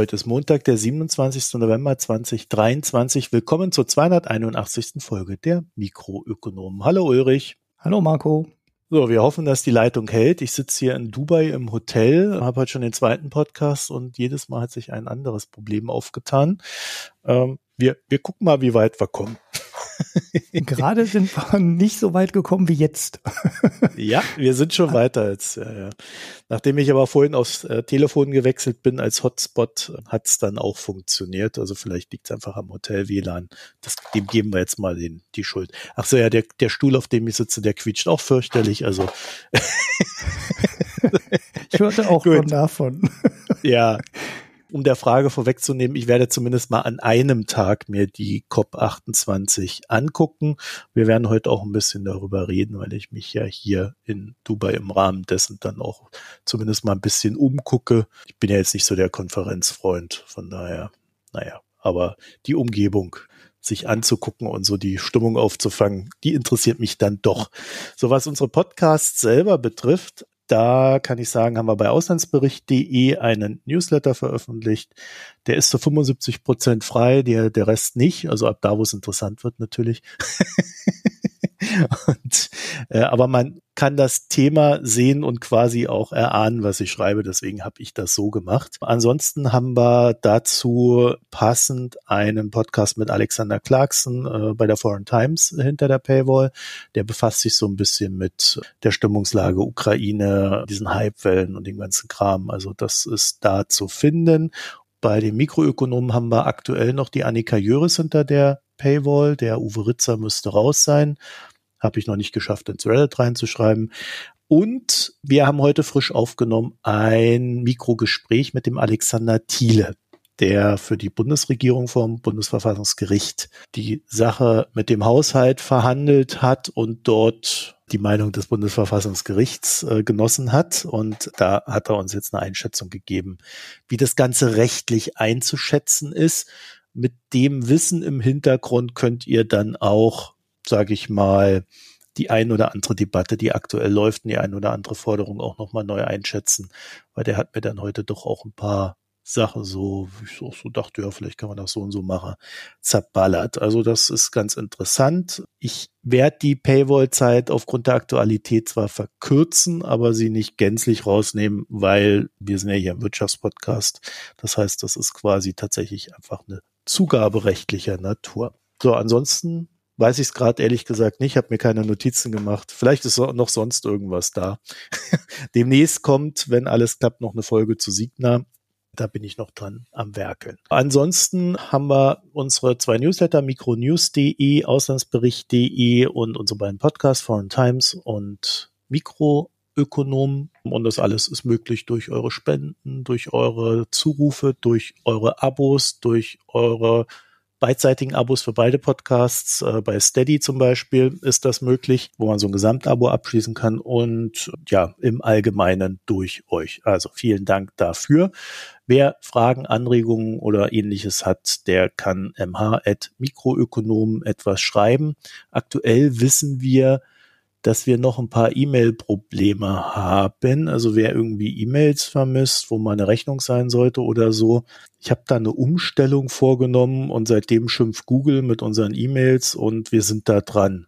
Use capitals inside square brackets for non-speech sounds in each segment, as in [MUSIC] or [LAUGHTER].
Heute ist Montag, der 27. November 2023. Willkommen zur 281. Folge der Mikroökonomen. Hallo Ulrich. Hallo Marco. So, wir hoffen, dass die Leitung hält. Ich sitze hier in Dubai im Hotel, habe heute schon den zweiten Podcast und jedes Mal hat sich ein anderes Problem aufgetan. Ähm, wir, wir gucken mal, wie weit wir kommen. Gerade sind wir nicht so weit gekommen wie jetzt. ja, wir sind schon weiter als, ja. Nachdem ich aber vorhin aufs äh, Telefon gewechselt bin als Hotspot, hat es dann auch funktioniert. Also vielleicht liegt es einfach am Hotel WLAN. Das, dem geben wir jetzt mal den, die Schuld. Ach so, ja, der, der Stuhl, auf dem ich sitze, der quietscht auch fürchterlich. Also. ich hörte auch [LAUGHS] schon davon. ja um der Frage vorwegzunehmen, ich werde zumindest mal an einem Tag mir die COP28 angucken. Wir werden heute auch ein bisschen darüber reden, weil ich mich ja hier in Dubai im Rahmen dessen dann auch zumindest mal ein bisschen umgucke. Ich bin ja jetzt nicht so der Konferenzfreund, von daher, naja, aber die Umgebung sich anzugucken und so die Stimmung aufzufangen, die interessiert mich dann doch. So was unsere Podcasts selber betrifft, da kann ich sagen, haben wir bei auslandsbericht.de einen Newsletter veröffentlicht. Der ist zu 75 Prozent frei, der, der Rest nicht. Also ab da, wo es interessant wird, natürlich. [LAUGHS] und, äh, aber man kann das Thema sehen und quasi auch erahnen, was ich schreibe. Deswegen habe ich das so gemacht. Ansonsten haben wir dazu passend einen Podcast mit Alexander Clarkson äh, bei der Foreign Times hinter der Paywall. Der befasst sich so ein bisschen mit der Stimmungslage Ukraine, diesen Hypewellen und dem ganzen Kram. Also das ist da zu finden. Bei den Mikroökonomen haben wir aktuell noch die Annika Jöris hinter der Paywall. Der Uwe Ritzer müsste raus sein. Habe ich noch nicht geschafft, ins Reddit reinzuschreiben. Und wir haben heute frisch aufgenommen ein Mikrogespräch mit dem Alexander Thiele, der für die Bundesregierung vom Bundesverfassungsgericht die Sache mit dem Haushalt verhandelt hat und dort die Meinung des Bundesverfassungsgerichts äh, genossen hat. Und da hat er uns jetzt eine Einschätzung gegeben, wie das Ganze rechtlich einzuschätzen ist. Mit dem Wissen im Hintergrund könnt ihr dann auch sage ich mal, die ein oder andere Debatte, die aktuell läuft, und die ein oder andere Forderung auch nochmal neu einschätzen, weil der hat mir dann heute doch auch ein paar Sachen so, wie ich auch so dachte, ja, vielleicht kann man das so und so machen, zerballert. Also das ist ganz interessant. Ich werde die Paywall-Zeit aufgrund der Aktualität zwar verkürzen, aber sie nicht gänzlich rausnehmen, weil wir sind ja hier im Wirtschaftspodcast. Das heißt, das ist quasi tatsächlich einfach eine Zugabe rechtlicher Natur. So, ansonsten weiß ich es gerade ehrlich gesagt nicht, habe mir keine Notizen gemacht. Vielleicht ist noch sonst irgendwas da. [LAUGHS] Demnächst kommt, wenn alles klappt, noch eine Folge zu Signa. Da bin ich noch dran am Werkeln. Ansonsten haben wir unsere zwei Newsletter, mikronews.de, auslandsbericht.de und unsere beiden Podcasts, Foreign Times und Mikroökonom. Und das alles ist möglich durch eure Spenden, durch eure Zurufe, durch eure Abos, durch eure beidseitigen Abos für beide Podcasts. Äh, bei Steady zum Beispiel ist das möglich, wo man so ein Gesamtabo abschließen kann und ja, im Allgemeinen durch euch. Also vielen Dank dafür. Wer Fragen, Anregungen oder ähnliches hat, der kann mh.mikroökonomen etwas schreiben. Aktuell wissen wir, dass wir noch ein paar E-Mail-Probleme haben. Also wer irgendwie E-Mails vermisst, wo mal eine Rechnung sein sollte oder so. Ich habe da eine Umstellung vorgenommen und seitdem schimpft Google mit unseren E-Mails und wir sind da dran.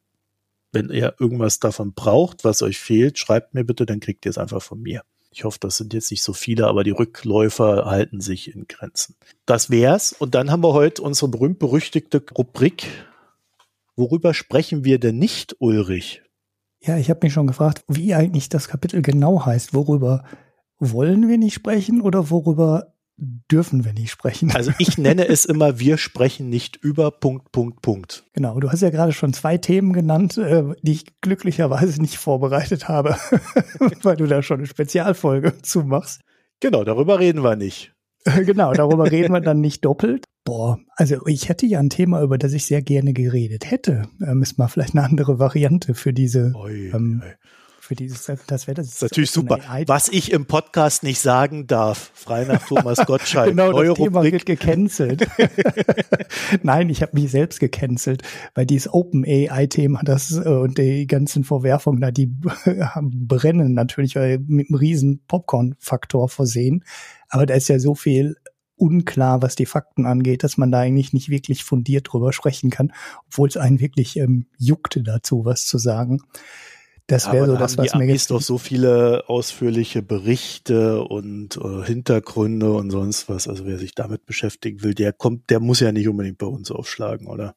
Wenn ihr irgendwas davon braucht, was euch fehlt, schreibt mir bitte, dann kriegt ihr es einfach von mir. Ich hoffe, das sind jetzt nicht so viele, aber die Rückläufer halten sich in Grenzen. Das wär's. Und dann haben wir heute unsere berühmt-berüchtigte Rubrik. Worüber sprechen wir denn nicht, Ulrich? Ja, ich habe mich schon gefragt, wie eigentlich das Kapitel genau heißt. Worüber wollen wir nicht sprechen oder worüber dürfen wir nicht sprechen? Also ich nenne es immer, wir sprechen nicht über Punkt, Punkt, Punkt. Genau, du hast ja gerade schon zwei Themen genannt, äh, die ich glücklicherweise nicht vorbereitet habe, [LAUGHS] weil du da schon eine Spezialfolge zumachst. Genau, darüber reden wir nicht. [LAUGHS] genau, darüber reden wir dann nicht doppelt. Boah, also ich hätte ja ein Thema, über das ich sehr gerne geredet hätte. Ähm, ist mal vielleicht eine andere Variante für diese oi, ähm, oi für dieses, das wäre das. das ist natürlich super. Was ich im Podcast nicht sagen darf, frei nach Thomas Gottschalk. [LAUGHS] genau, Neue das Thema Rubrik. wird gecancelt. [LAUGHS] Nein, ich habe mich selbst gecancelt, weil dieses Open AI-Thema, das äh, und die ganzen Vorwerfungen da, die [LAUGHS] brennen natürlich, mit einem riesen Popcorn-Faktor versehen. Aber da ist ja so viel unklar, was die Fakten angeht, dass man da eigentlich nicht wirklich fundiert drüber sprechen kann, obwohl es einen wirklich ähm, juckte dazu, was zu sagen. Das wäre so das, was mir jetzt doch so viele ausführliche Berichte und äh, Hintergründe und sonst was. Also wer sich damit beschäftigen will, der kommt, der muss ja nicht unbedingt bei uns aufschlagen, oder?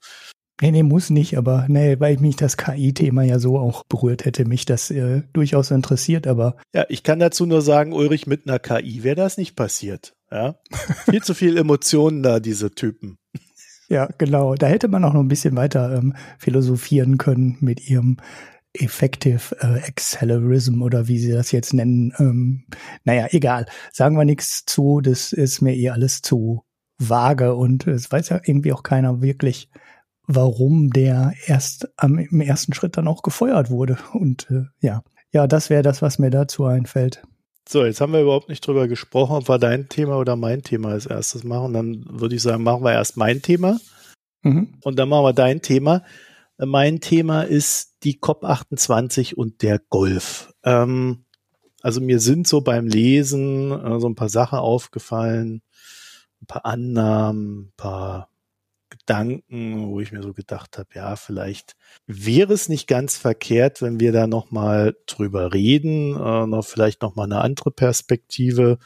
Nee, nee, muss nicht, aber nee, weil mich das KI-Thema ja so auch berührt hätte, mich das äh, durchaus interessiert, aber. Ja, ich kann dazu nur sagen, Ulrich, mit einer KI wäre das nicht passiert. Ja. viel zu viel Emotionen da, diese Typen. Ja, genau. Da hätte man auch noch ein bisschen weiter ähm, philosophieren können mit ihrem Effective äh, Accelerism oder wie sie das jetzt nennen. Ähm, naja, egal. Sagen wir nichts zu, das ist mir eh alles zu vage und es weiß ja irgendwie auch keiner wirklich, warum der erst am, im ersten Schritt dann auch gefeuert wurde. Und äh, ja, ja, das wäre das, was mir dazu einfällt. So, jetzt haben wir überhaupt nicht drüber gesprochen, ob wir dein Thema oder mein Thema als erstes machen. Dann würde ich sagen, machen wir erst mein Thema mhm. und dann machen wir dein Thema. Mein Thema ist die COP28 und der Golf. Ähm, also mir sind so beim Lesen äh, so ein paar Sachen aufgefallen, ein paar Annahmen, ein paar Gedanken, wo ich mir so gedacht habe, ja, vielleicht wäre es nicht ganz verkehrt, wenn wir da nochmal drüber reden, äh, noch vielleicht nochmal eine andere Perspektive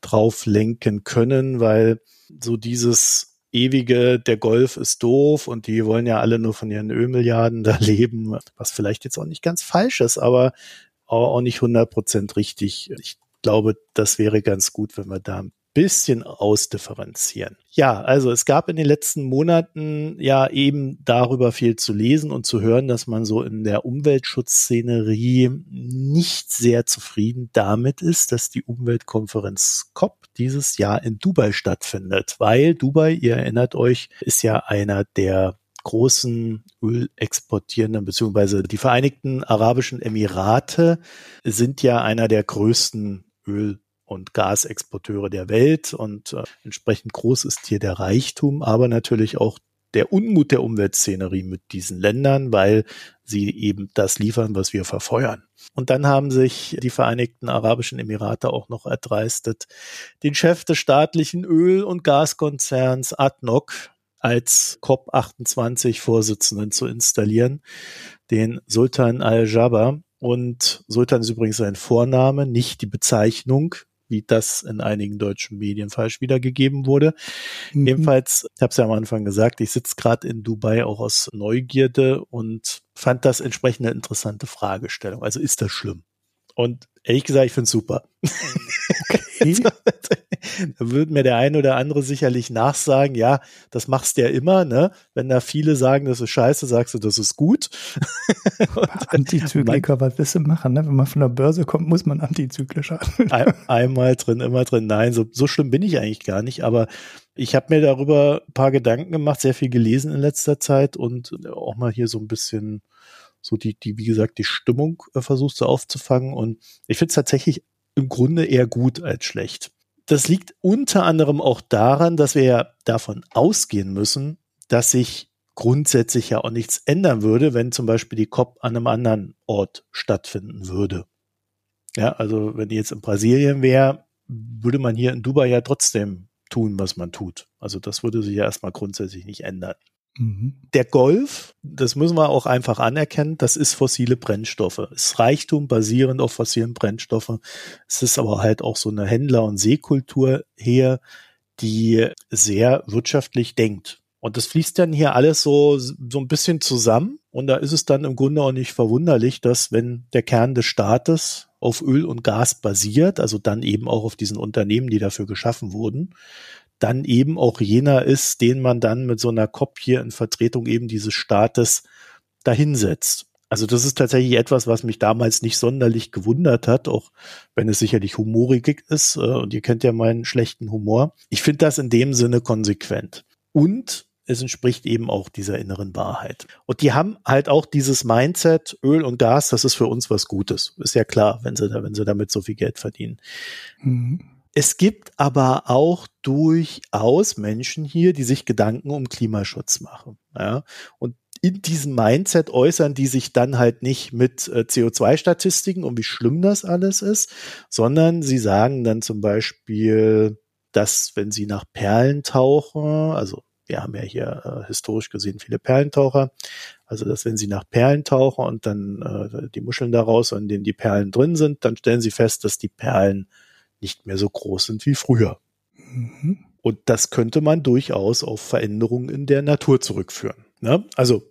drauf lenken können, weil so dieses ewige, der Golf ist doof und die wollen ja alle nur von ihren Ölmilliarden da [LAUGHS] leben, was vielleicht jetzt auch nicht ganz falsch ist, aber auch nicht 100 Prozent richtig. Ich glaube, das wäre ganz gut, wenn wir da ein bisschen ausdifferenzieren. Ja, also es gab in den letzten Monaten ja eben darüber viel zu lesen und zu hören, dass man so in der Umweltschutzszenerie nicht sehr zufrieden damit ist, dass die Umweltkonferenz COP dieses Jahr in Dubai stattfindet, weil Dubai, ihr erinnert euch, ist ja einer der großen Ölexportierenden, beziehungsweise die Vereinigten Arabischen Emirate sind ja einer der größten Öl und Gasexporteure der Welt und äh, entsprechend groß ist hier der Reichtum, aber natürlich auch der Unmut der Umweltszenerie mit diesen Ländern, weil sie eben das liefern, was wir verfeuern. Und dann haben sich die Vereinigten Arabischen Emirate auch noch erdreistet, den Chef des staatlichen Öl- und Gaskonzerns ADNOC als COP28-Vorsitzenden zu installieren, den Sultan Al-Jaber. Und Sultan ist übrigens sein Vorname, nicht die Bezeichnung, wie das in einigen deutschen Medien falsch wiedergegeben wurde. Mhm. Ebenfalls, ich habe es ja am Anfang gesagt, ich sitze gerade in Dubai auch aus Neugierde und fand das entsprechend eine interessante Fragestellung. Also ist das schlimm? Und ehrlich gesagt, ich finde es super. Okay. [LAUGHS] da würde mir der eine oder andere sicherlich nachsagen, ja, das machst du ja immer, ne? Wenn da viele sagen, das ist scheiße, sagst du, das ist gut. [LAUGHS] Antizykliker, was willst du machen, ne? Wenn man von der Börse kommt, muss man antizyklisch handeln. Ein, einmal drin, immer drin. Nein, so, so schlimm bin ich eigentlich gar nicht, aber ich habe mir darüber ein paar Gedanken gemacht, sehr viel gelesen in letzter Zeit und auch mal hier so ein bisschen so die, die, wie gesagt, die Stimmung äh, versuchst du aufzufangen. Und ich finde es tatsächlich im Grunde eher gut als schlecht. Das liegt unter anderem auch daran, dass wir ja davon ausgehen müssen, dass sich grundsätzlich ja auch nichts ändern würde, wenn zum Beispiel die COP an einem anderen Ort stattfinden würde. Ja, also wenn die jetzt in Brasilien wäre, würde man hier in Dubai ja trotzdem tun, was man tut. Also das würde sich ja erstmal grundsätzlich nicht ändern. Mhm. Der Golf, das müssen wir auch einfach anerkennen, das ist fossile Brennstoffe. Es ist Reichtum basierend auf fossilen Brennstoffen. Es ist aber halt auch so eine Händler- und Seekultur her, die sehr wirtschaftlich denkt. Und das fließt dann hier alles so, so ein bisschen zusammen. Und da ist es dann im Grunde auch nicht verwunderlich, dass wenn der Kern des Staates auf Öl und Gas basiert, also dann eben auch auf diesen Unternehmen, die dafür geschaffen wurden, dann eben auch jener ist, den man dann mit so einer Kopie in Vertretung eben dieses Staates dahinsetzt. Also das ist tatsächlich etwas, was mich damals nicht sonderlich gewundert hat, auch wenn es sicherlich humorig ist. Äh, und ihr kennt ja meinen schlechten Humor. Ich finde das in dem Sinne konsequent. Und es entspricht eben auch dieser inneren Wahrheit. Und die haben halt auch dieses Mindset, Öl und Gas, das ist für uns was Gutes. Ist ja klar, wenn sie da, wenn sie damit so viel Geld verdienen. Mhm. Es gibt aber auch durchaus Menschen hier, die sich Gedanken um Klimaschutz machen. Ja? Und in diesem Mindset äußern die sich dann halt nicht mit äh, CO2-Statistiken und wie schlimm das alles ist, sondern sie sagen dann zum Beispiel, dass wenn sie nach Perlen tauchen, also wir haben ja hier äh, historisch gesehen viele Perlentaucher, also dass wenn sie nach Perlen tauchen und dann äh, die Muscheln daraus, in denen die Perlen drin sind, dann stellen sie fest, dass die Perlen nicht mehr so groß sind wie früher. Mhm. Und das könnte man durchaus auf Veränderungen in der Natur zurückführen. Ne? Also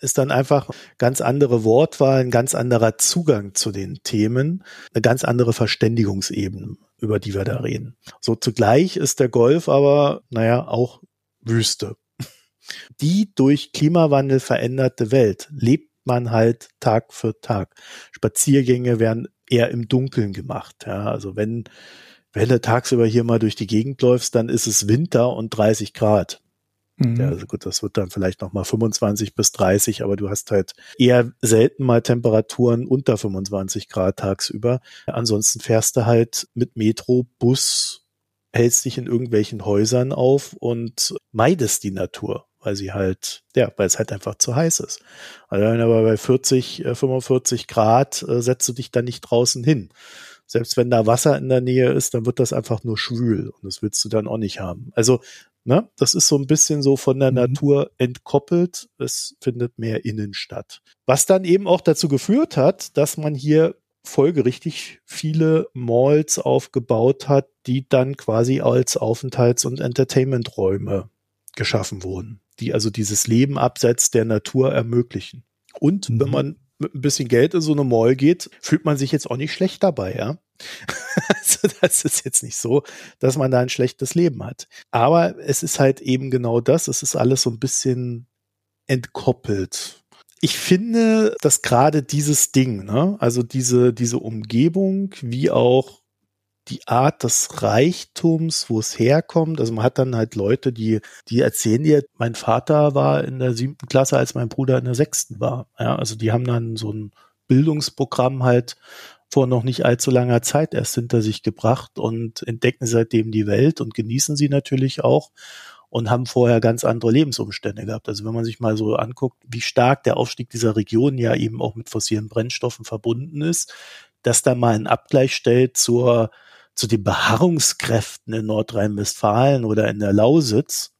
ist dann einfach ganz andere Wortwahl, ein ganz anderer Zugang zu den Themen, eine ganz andere Verständigungsebene, über die wir da reden. So zugleich ist der Golf aber, naja, auch Wüste. Die durch Klimawandel veränderte Welt lebt man halt Tag für Tag. Spaziergänge werden eher im Dunkeln gemacht. Ja, also wenn, wenn du tagsüber hier mal durch die Gegend läufst, dann ist es Winter und 30 Grad. Mhm. Ja, also gut, das wird dann vielleicht noch mal 25 bis 30, aber du hast halt eher selten mal Temperaturen unter 25 Grad tagsüber. Ansonsten fährst du halt mit Metro, Bus, hältst dich in irgendwelchen Häusern auf und meidest die Natur, weil sie halt, ja, weil es halt einfach zu heiß ist. Also aber bei 40, 45 äh, Grad äh, setzt du dich dann nicht draußen hin. Selbst wenn da Wasser in der Nähe ist, dann wird das einfach nur schwül und das willst du dann auch nicht haben. Also Ne? Das ist so ein bisschen so von der mhm. Natur entkoppelt. Es findet mehr innen statt. Was dann eben auch dazu geführt hat, dass man hier folgerichtig viele Malls aufgebaut hat, die dann quasi als Aufenthalts- und Entertainmenträume geschaffen wurden, die also dieses Leben abseits der Natur ermöglichen. Und mhm. wenn man mit ein bisschen Geld in so eine Mall geht, fühlt man sich jetzt auch nicht schlecht dabei, ja. [LAUGHS] also das ist jetzt nicht so, dass man da ein schlechtes Leben hat. Aber es ist halt eben genau das. Es ist alles so ein bisschen entkoppelt. Ich finde, dass gerade dieses Ding, ne, also diese, diese Umgebung, wie auch die Art des Reichtums, wo es herkommt. Also man hat dann halt Leute, die, die erzählen dir, mein Vater war in der siebten Klasse, als mein Bruder in der sechsten war. Ja, also die haben dann so ein Bildungsprogramm halt vor noch nicht allzu langer Zeit erst hinter sich gebracht und entdecken seitdem die Welt und genießen sie natürlich auch und haben vorher ganz andere Lebensumstände gehabt. Also wenn man sich mal so anguckt, wie stark der Aufstieg dieser Region ja eben auch mit fossilen Brennstoffen verbunden ist, dass da mal ein Abgleich stellt zur, zu den Beharrungskräften in Nordrhein-Westfalen oder in der Lausitz,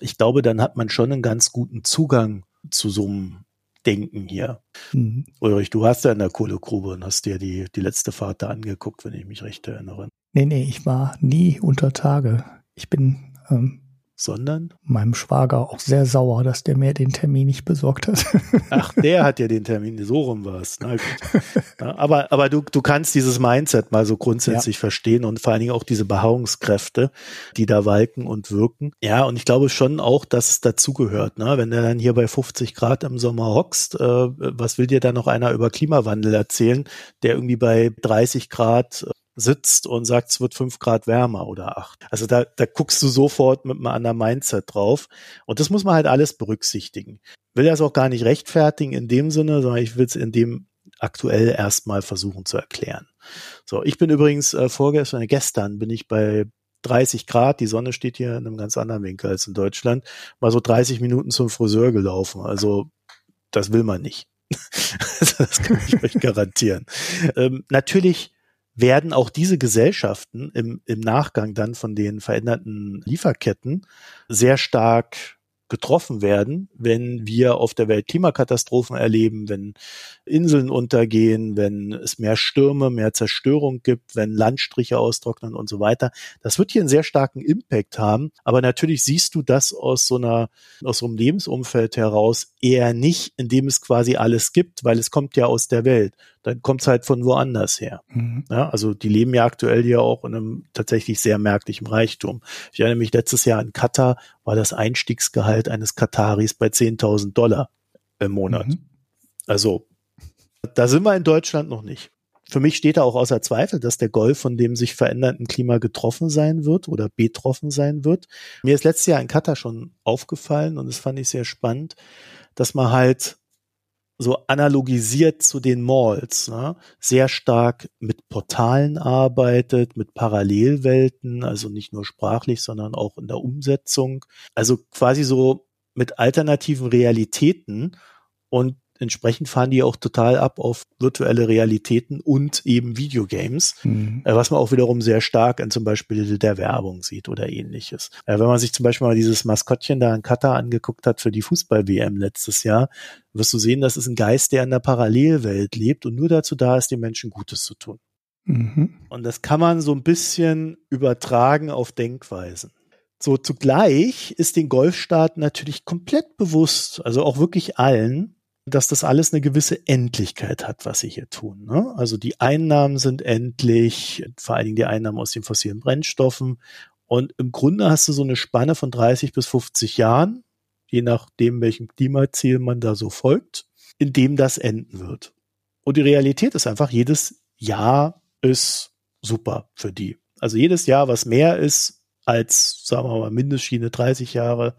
ich glaube, dann hat man schon einen ganz guten Zugang zu so einem Denken hier. Mhm. Ulrich, du hast ja in der Kohlegrube und hast dir die, die letzte Fahrt da angeguckt, wenn ich mich recht erinnere. Nee, nee, ich war nie unter Tage. Ich bin ähm, sondern meinem Schwager auch sehr sauer, dass der mir den Termin nicht besorgt hat. [LAUGHS] Ach, der hat ja den Termin, so rum was. Ja, aber aber du, du kannst dieses Mindset mal so grundsätzlich ja. verstehen und vor allen Dingen auch diese Beharrungskräfte, die da walken und wirken. Ja, und ich glaube schon auch, dass es dazugehört. Ne? Wenn du dann hier bei 50 Grad im Sommer hockst, äh, was will dir da noch einer über Klimawandel erzählen, der irgendwie bei 30 Grad sitzt und sagt, es wird fünf Grad wärmer oder acht. Also da, da guckst du sofort mit einem anderen Mindset drauf. Und das muss man halt alles berücksichtigen. Will das auch gar nicht rechtfertigen in dem Sinne, sondern ich will es in dem aktuell erstmal versuchen zu erklären. So, ich bin übrigens äh, vorgestern, gestern bin ich bei 30 Grad, die Sonne steht hier in einem ganz anderen Winkel als in Deutschland, mal so 30 Minuten zum Friseur gelaufen. Also das will man nicht. [LAUGHS] das kann ich euch garantieren. Ähm, natürlich werden auch diese Gesellschaften im, im Nachgang dann von den veränderten Lieferketten sehr stark getroffen werden, wenn wir auf der Welt Klimakatastrophen erleben, wenn Inseln untergehen, wenn es mehr Stürme, mehr Zerstörung gibt, wenn Landstriche austrocknen und so weiter. Das wird hier einen sehr starken Impact haben. Aber natürlich siehst du das aus so einer, aus so einem Lebensumfeld heraus eher nicht, in dem es quasi alles gibt, weil es kommt ja aus der Welt. Dann kommt es halt von woanders her. Mhm. Ja, also die leben ja aktuell ja auch in einem tatsächlich sehr merklichen Reichtum. Ich erinnere mich letztes Jahr in Katar war das Einstiegsgehalt eines Kataris bei 10.000 Dollar im Monat. Mhm. Also da sind wir in Deutschland noch nicht. Für mich steht da auch außer Zweifel, dass der Golf von dem sich verändernden Klima getroffen sein wird oder betroffen sein wird. Mir ist letztes Jahr in Katar schon aufgefallen und das fand ich sehr spannend, dass man halt so analogisiert zu den Malls, ne, sehr stark mit Portalen arbeitet, mit Parallelwelten, also nicht nur sprachlich, sondern auch in der Umsetzung. Also quasi so mit alternativen Realitäten und entsprechend fahren die auch total ab auf virtuelle Realitäten und eben Videogames, mhm. Äh, was man auch wiederum sehr stark in zum Beispiel der Werbung sieht oder ähnliches. Äh, wenn man sich zum Beispiel mal dieses Maskottchen da in Katar angeguckt hat für die Fußball-WM letztes Jahr, wirst du sehen, das ist ein Geist, der in der Parallelwelt lebt und nur dazu da ist, den Menschen Gutes zu tun. Mhm. Und das kann man so ein bisschen übertragen auf Denkweisen. So zugleich ist den Golfstaaten natürlich komplett bewusst, also auch wirklich allen, dass das alles eine gewisse Endlichkeit hat, was sie hier tun. Ne? Also die Einnahmen sind endlich, vor allen Dingen die Einnahmen aus den fossilen Brennstoffen. Und im Grunde hast du so eine Spanne von 30 bis 50 Jahren, je nachdem, welchem Klimaziel man da so folgt, in dem das enden wird. Und die Realität ist einfach, jedes Jahr ist super für die. Also jedes Jahr, was mehr ist, als, sagen wir mal, Mindestschiene 30 Jahre,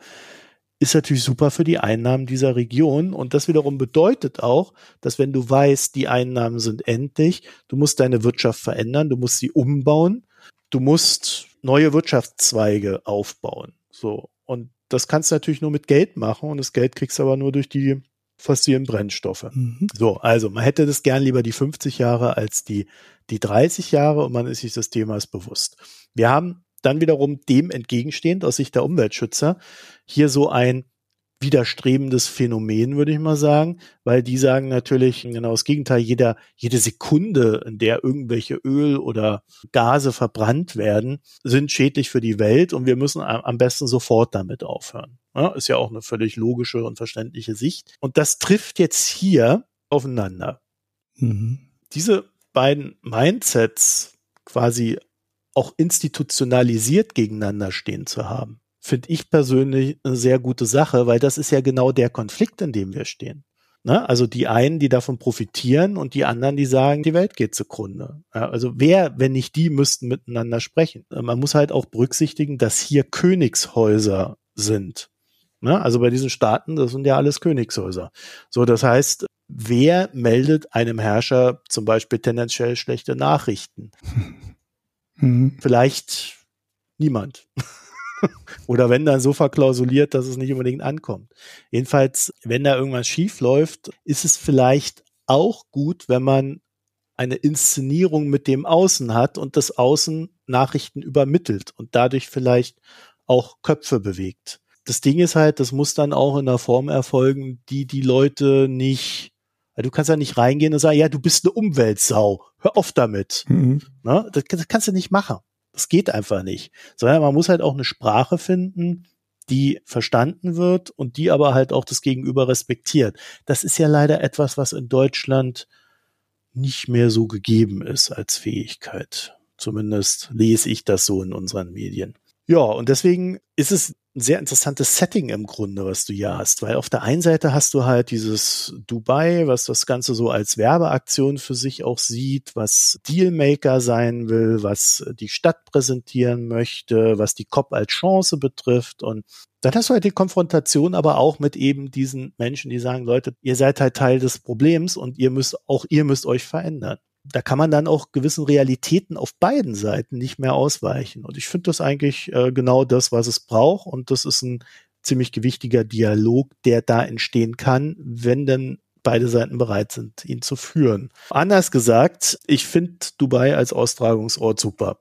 ist natürlich super für die Einnahmen dieser Region. Und das wiederum bedeutet auch, dass wenn du weißt, die Einnahmen sind endlich, du musst deine Wirtschaft verändern, du musst sie umbauen, du musst neue Wirtschaftszweige aufbauen. So. Und das kannst du natürlich nur mit Geld machen und das Geld kriegst du aber nur durch die fossilen Brennstoffe. Mhm. So, also man hätte das gern lieber die 50 Jahre als die, die 30 Jahre und man ist sich des Themas bewusst. Wir haben dann wiederum dem entgegenstehend aus Sicht der Umweltschützer hier so ein widerstrebendes Phänomen, würde ich mal sagen, weil die sagen natürlich genau das Gegenteil, jeder, jede Sekunde, in der irgendwelche Öl oder Gase verbrannt werden, sind schädlich für die Welt und wir müssen am besten sofort damit aufhören. Ja, ist ja auch eine völlig logische und verständliche Sicht. Und das trifft jetzt hier aufeinander. Mhm. Diese beiden Mindsets quasi auch institutionalisiert gegeneinander stehen zu haben, finde ich persönlich eine sehr gute Sache, weil das ist ja genau der Konflikt, in dem wir stehen. Ne? Also die einen, die davon profitieren und die anderen, die sagen, die Welt geht zugrunde. Ja, also wer, wenn nicht die, müssten miteinander sprechen. Man muss halt auch berücksichtigen, dass hier Königshäuser sind. Ne? Also bei diesen Staaten, das sind ja alles Königshäuser. So, das heißt, wer meldet einem Herrscher zum Beispiel tendenziell schlechte Nachrichten? [LAUGHS] Mhm. Vielleicht niemand. [LAUGHS] Oder wenn dann so verklausuliert, dass es nicht unbedingt ankommt. Jedenfalls, wenn da irgendwas schief läuft, ist es vielleicht auch gut, wenn man eine Inszenierung mit dem Außen hat und das Außen Nachrichten übermittelt und dadurch vielleicht auch Köpfe bewegt. Das Ding ist halt, das muss dann auch in einer Form erfolgen, die die Leute nicht weil du kannst ja nicht reingehen und sagen, ja, du bist eine Umweltsau. Hör auf damit. Mhm. Ne? Das, das kannst du nicht machen. Das geht einfach nicht. Sondern man muss halt auch eine Sprache finden, die verstanden wird und die aber halt auch das Gegenüber respektiert. Das ist ja leider etwas, was in Deutschland nicht mehr so gegeben ist als Fähigkeit. Zumindest lese ich das so in unseren Medien. Ja, und deswegen ist es ein sehr interessantes Setting im Grunde, was du hier hast, weil auf der einen Seite hast du halt dieses Dubai, was das Ganze so als Werbeaktion für sich auch sieht, was Dealmaker sein will, was die Stadt präsentieren möchte, was die COP als Chance betrifft. Und dann hast du halt die Konfrontation aber auch mit eben diesen Menschen, die sagen, Leute, ihr seid halt Teil des Problems und ihr müsst, auch ihr müsst euch verändern da kann man dann auch gewissen Realitäten auf beiden Seiten nicht mehr ausweichen. Und ich finde das eigentlich äh, genau das, was es braucht. Und das ist ein ziemlich gewichtiger Dialog, der da entstehen kann, wenn denn beide Seiten bereit sind, ihn zu führen. Anders gesagt, ich finde Dubai als Austragungsort super.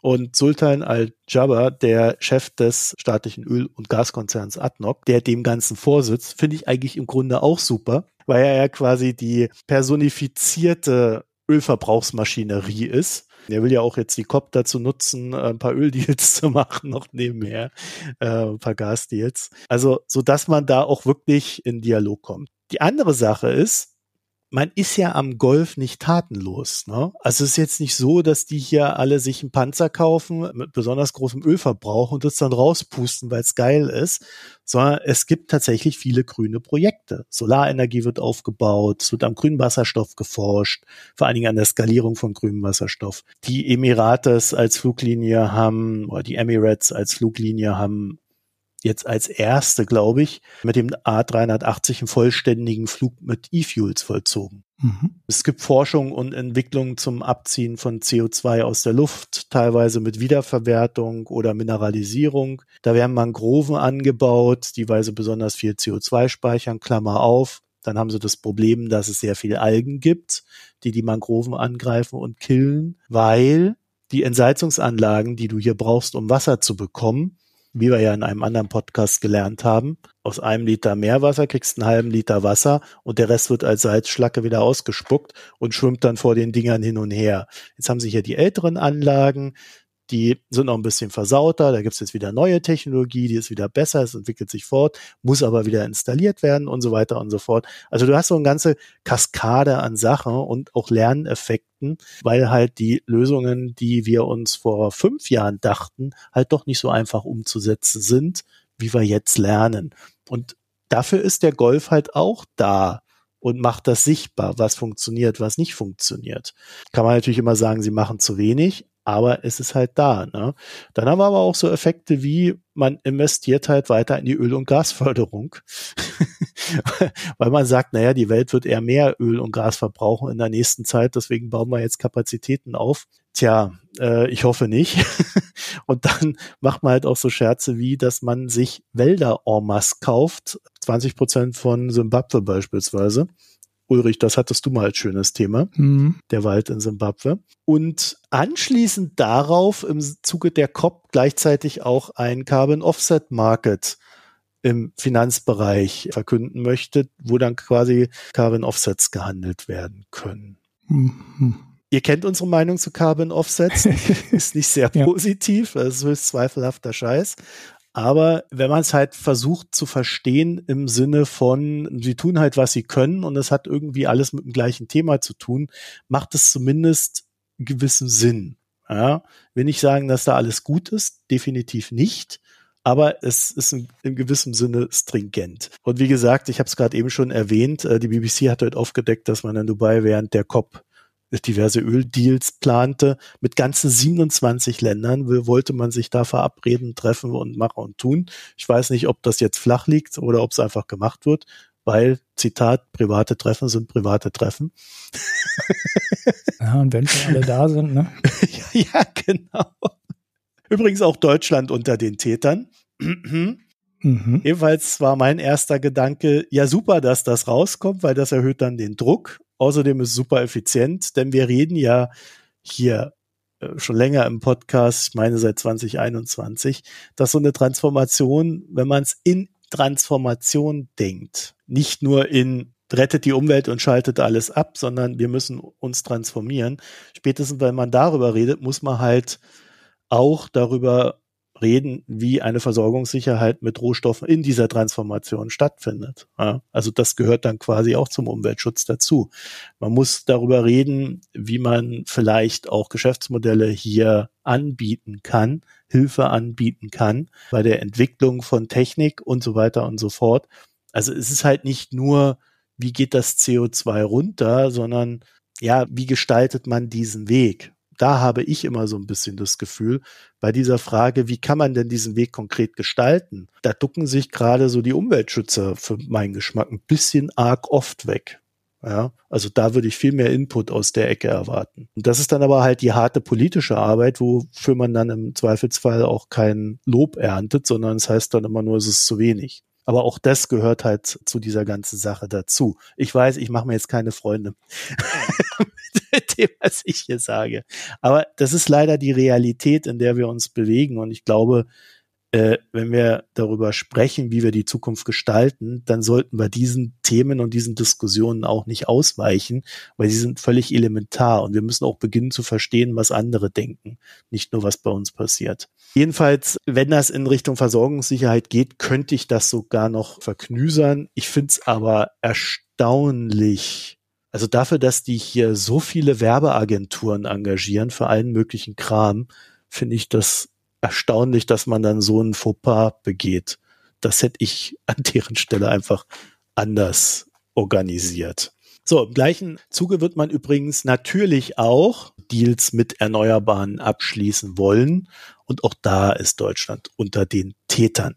Und Sultan Al-Jabbar, der Chef des staatlichen Öl- und Gaskonzerns ADNOC, der dem Ganzen vorsitzt, finde ich eigentlich im Grunde auch super, weil er ja quasi die personifizierte Ölverbrauchsmaschinerie ist. Er will ja auch jetzt die COP dazu nutzen, äh, ein paar Öldeals [LAUGHS] zu machen, noch nebenher, äh, ein paar Gasdeals. Also, so dass man da auch wirklich in Dialog kommt. Die andere Sache ist, man ist ja am Golf nicht tatenlos. Ne? Also es ist jetzt nicht so, dass die hier alle sich einen Panzer kaufen mit besonders großem Ölverbrauch und das dann rauspusten, weil es geil ist, sondern es gibt tatsächlich viele grüne Projekte. Solarenergie wird aufgebaut, es wird am grünen Wasserstoff geforscht, vor allen Dingen an der Skalierung von grünem Wasserstoff. Die Emirates als Fluglinie haben, oder die Emirates als Fluglinie haben jetzt als erste, glaube ich, mit dem A380 einen vollständigen Flug mit E-Fuels vollzogen. Mhm. Es gibt Forschung und Entwicklung zum Abziehen von CO2 aus der Luft, teilweise mit Wiederverwertung oder Mineralisierung. Da werden Mangroven angebaut, die weise besonders viel CO2 speichern, Klammer auf. Dann haben sie das Problem, dass es sehr viel Algen gibt, die die Mangroven angreifen und killen, weil die Entsalzungsanlagen, die du hier brauchst, um Wasser zu bekommen, wie wir ja in einem anderen Podcast gelernt haben, aus einem Liter Meerwasser kriegst du einen halben Liter Wasser und der Rest wird als Salzschlacke wieder ausgespuckt und schwimmt dann vor den Dingern hin und her. Jetzt haben sie hier die älteren Anlagen, die sind noch ein bisschen versauter, da gibt es jetzt wieder neue Technologie, die ist wieder besser, es entwickelt sich fort, muss aber wieder installiert werden und so weiter und so fort. Also du hast so eine ganze Kaskade an Sachen und auch Lerneffekten, weil halt die Lösungen, die wir uns vor fünf Jahren dachten, halt doch nicht so einfach umzusetzen sind, wie wir jetzt lernen. Und dafür ist der Golf halt auch da und macht das sichtbar, was funktioniert, was nicht funktioniert. Kann man natürlich immer sagen, sie machen zu wenig, aber es ist halt da. Ne? Dann haben wir aber auch so Effekte wie, man investiert halt weiter in die Öl- und Gasförderung, [LAUGHS] weil man sagt, naja, die Welt wird eher mehr Öl und Gas verbrauchen in der nächsten Zeit, deswegen bauen wir jetzt Kapazitäten auf. Tja, äh, ich hoffe nicht. [LAUGHS] und dann macht man halt auch so Scherze wie, dass man sich Wälder en masse kauft, 20 Prozent von Simbabwe beispielsweise Ulrich, das hattest du mal als schönes Thema, mhm. der Wald in Simbabwe. Und anschließend darauf im Zuge der COP gleichzeitig auch ein Carbon Offset Market im Finanzbereich verkünden möchte, wo dann quasi Carbon Offsets gehandelt werden können. Mhm. Ihr kennt unsere Meinung zu Carbon Offsets, [LAUGHS] ist nicht sehr positiv, das ist höchst zweifelhafter Scheiß. Aber wenn man es halt versucht zu verstehen im Sinne von, sie tun halt, was sie können und es hat irgendwie alles mit dem gleichen Thema zu tun, macht es zumindest gewissen Sinn. Ja, will nicht sagen, dass da alles gut ist, definitiv nicht. Aber es ist in, in gewissem Sinne stringent. Und wie gesagt, ich habe es gerade eben schon erwähnt, äh, die BBC hat heute aufgedeckt, dass man in Dubai während der COP diverse Öldeals plante. Mit ganzen 27 Ländern wollte man sich da verabreden, treffen und machen und tun. Ich weiß nicht, ob das jetzt flach liegt oder ob es einfach gemacht wird, weil, Zitat, private Treffen sind private Treffen. [LAUGHS] Ja, und wenn schon alle da sind, ne? [LAUGHS] ja, ja, genau. Übrigens auch Deutschland unter den Tätern. [CLEARS THROAT] Mhm. Ebenfalls war mein erster Gedanke, ja super, dass das rauskommt, weil das erhöht dann den Druck Außerdem ist es super effizient, denn wir reden ja hier äh, schon länger im Podcast, ich meine seit 2021, dass so eine Transformation, wenn man es in Transformation denkt, nicht nur in rettet die Umwelt und schaltet alles ab, sondern wir müssen uns transformieren. Spätestens, wenn man darüber redet, muss man halt auch darüber reden, wie eine Versorgungssicherheit mit Rohstoffen in dieser Transformation stattfindet. Ja, also das gehört dann quasi auch zum Umweltschutz dazu. Man muss darüber reden, wie man vielleicht auch Geschäftsmodelle hier anbieten kann, Hilfe anbieten kann bei der Entwicklung von Technik und so weiter und so fort. Also es ist halt nicht nur, wie geht das CO2 runter, sondern ja, wie gestaltet man diesen Weg? Da habe ich immer so ein bisschen das Gefühl, bei dieser Frage, wie kann man denn diesen Weg konkret gestalten? Da ducken sich gerade so die Umweltschützer für meinen Geschmack ein bisschen arg oft weg. Ja, also da würde ich viel mehr Input aus der Ecke erwarten. Und das ist dann aber halt die harte politische Arbeit, wofür man dann im Zweifelsfall auch kein Lob erntet, sondern es heißt dann immer nur, es ist zu wenig. Aber auch das gehört halt zu dieser ganzen Sache dazu. Ich weiß, ich mache mir jetzt keine Freunde [LAUGHS] mit dem, was ich hier sage. Aber das ist leider die Realität, in der wir uns bewegen. Und ich glaube, äh, wenn wir darüber sprechen, wie wir die Zukunft gestalten, dann sollten wir diesen Themen und diesen Diskussionen auch nicht ausweichen, weil sie sind völlig elementar und wir müssen auch beginnen zu verstehen, was andere denken, nicht nur was bei uns passiert. Jedenfalls, wenn das in Richtung Versorgungssicherheit geht, könnte ich das sogar noch verknüsern. Ich finde es aber erstaunlich, also dafür, dass die hier so viele Werbeagenturen engagieren für allen möglichen Kram, finde ich das erstaunlich, dass man dann so ein Fauxpas begeht. Das hätte ich an deren Stelle einfach anders organisiert. So, im gleichen Zuge wird man übrigens natürlich auch Deals mit Erneuerbaren abschließen wollen. Und auch da ist Deutschland unter den Tätern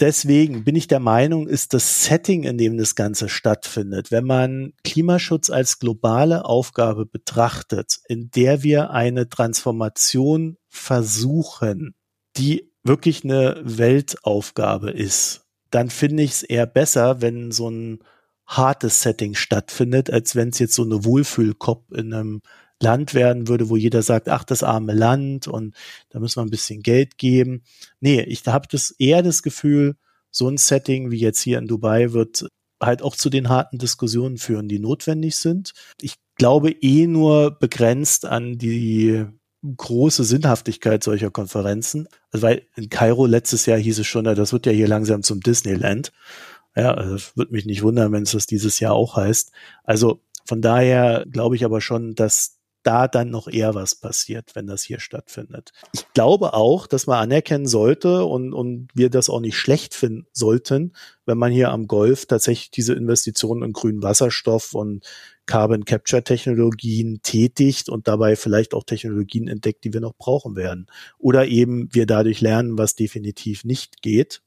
deswegen bin ich der Meinung, ist das Setting, in dem das Ganze stattfindet, wenn man Klimaschutz als globale Aufgabe betrachtet, in der wir eine Transformation versuchen, die wirklich eine Weltaufgabe ist, dann finde ich es eher besser, wenn so ein hartes Setting stattfindet, als wenn es jetzt so eine Wohlfühlkop in einem Land werden würde, wo jeder sagt, ach, das arme Land und da müssen wir ein bisschen Geld geben. Nee, ich habe das eher das Gefühl, so ein Setting wie jetzt hier in Dubai wird halt auch zu den harten Diskussionen führen, die notwendig sind. Ich glaube eh nur begrenzt an die große Sinnhaftigkeit solcher Konferenzen. Also weil in Kairo letztes Jahr hieß es schon, das wird ja hier langsam zum Disneyland. Ja, also würde mich nicht wundern, wenn es das dieses Jahr auch heißt. Also von daher glaube ich aber schon, dass da dann noch eher was passiert, wenn das hier stattfindet. Ich glaube auch, dass man anerkennen sollte und, und wir das auch nicht schlecht finden sollten, wenn man hier am Golf tatsächlich diese Investitionen in grünen Wasserstoff und Carbon Capture Technologien tätigt und dabei vielleicht auch Technologien entdeckt, die wir noch brauchen werden. Oder eben wir dadurch lernen, was definitiv nicht geht,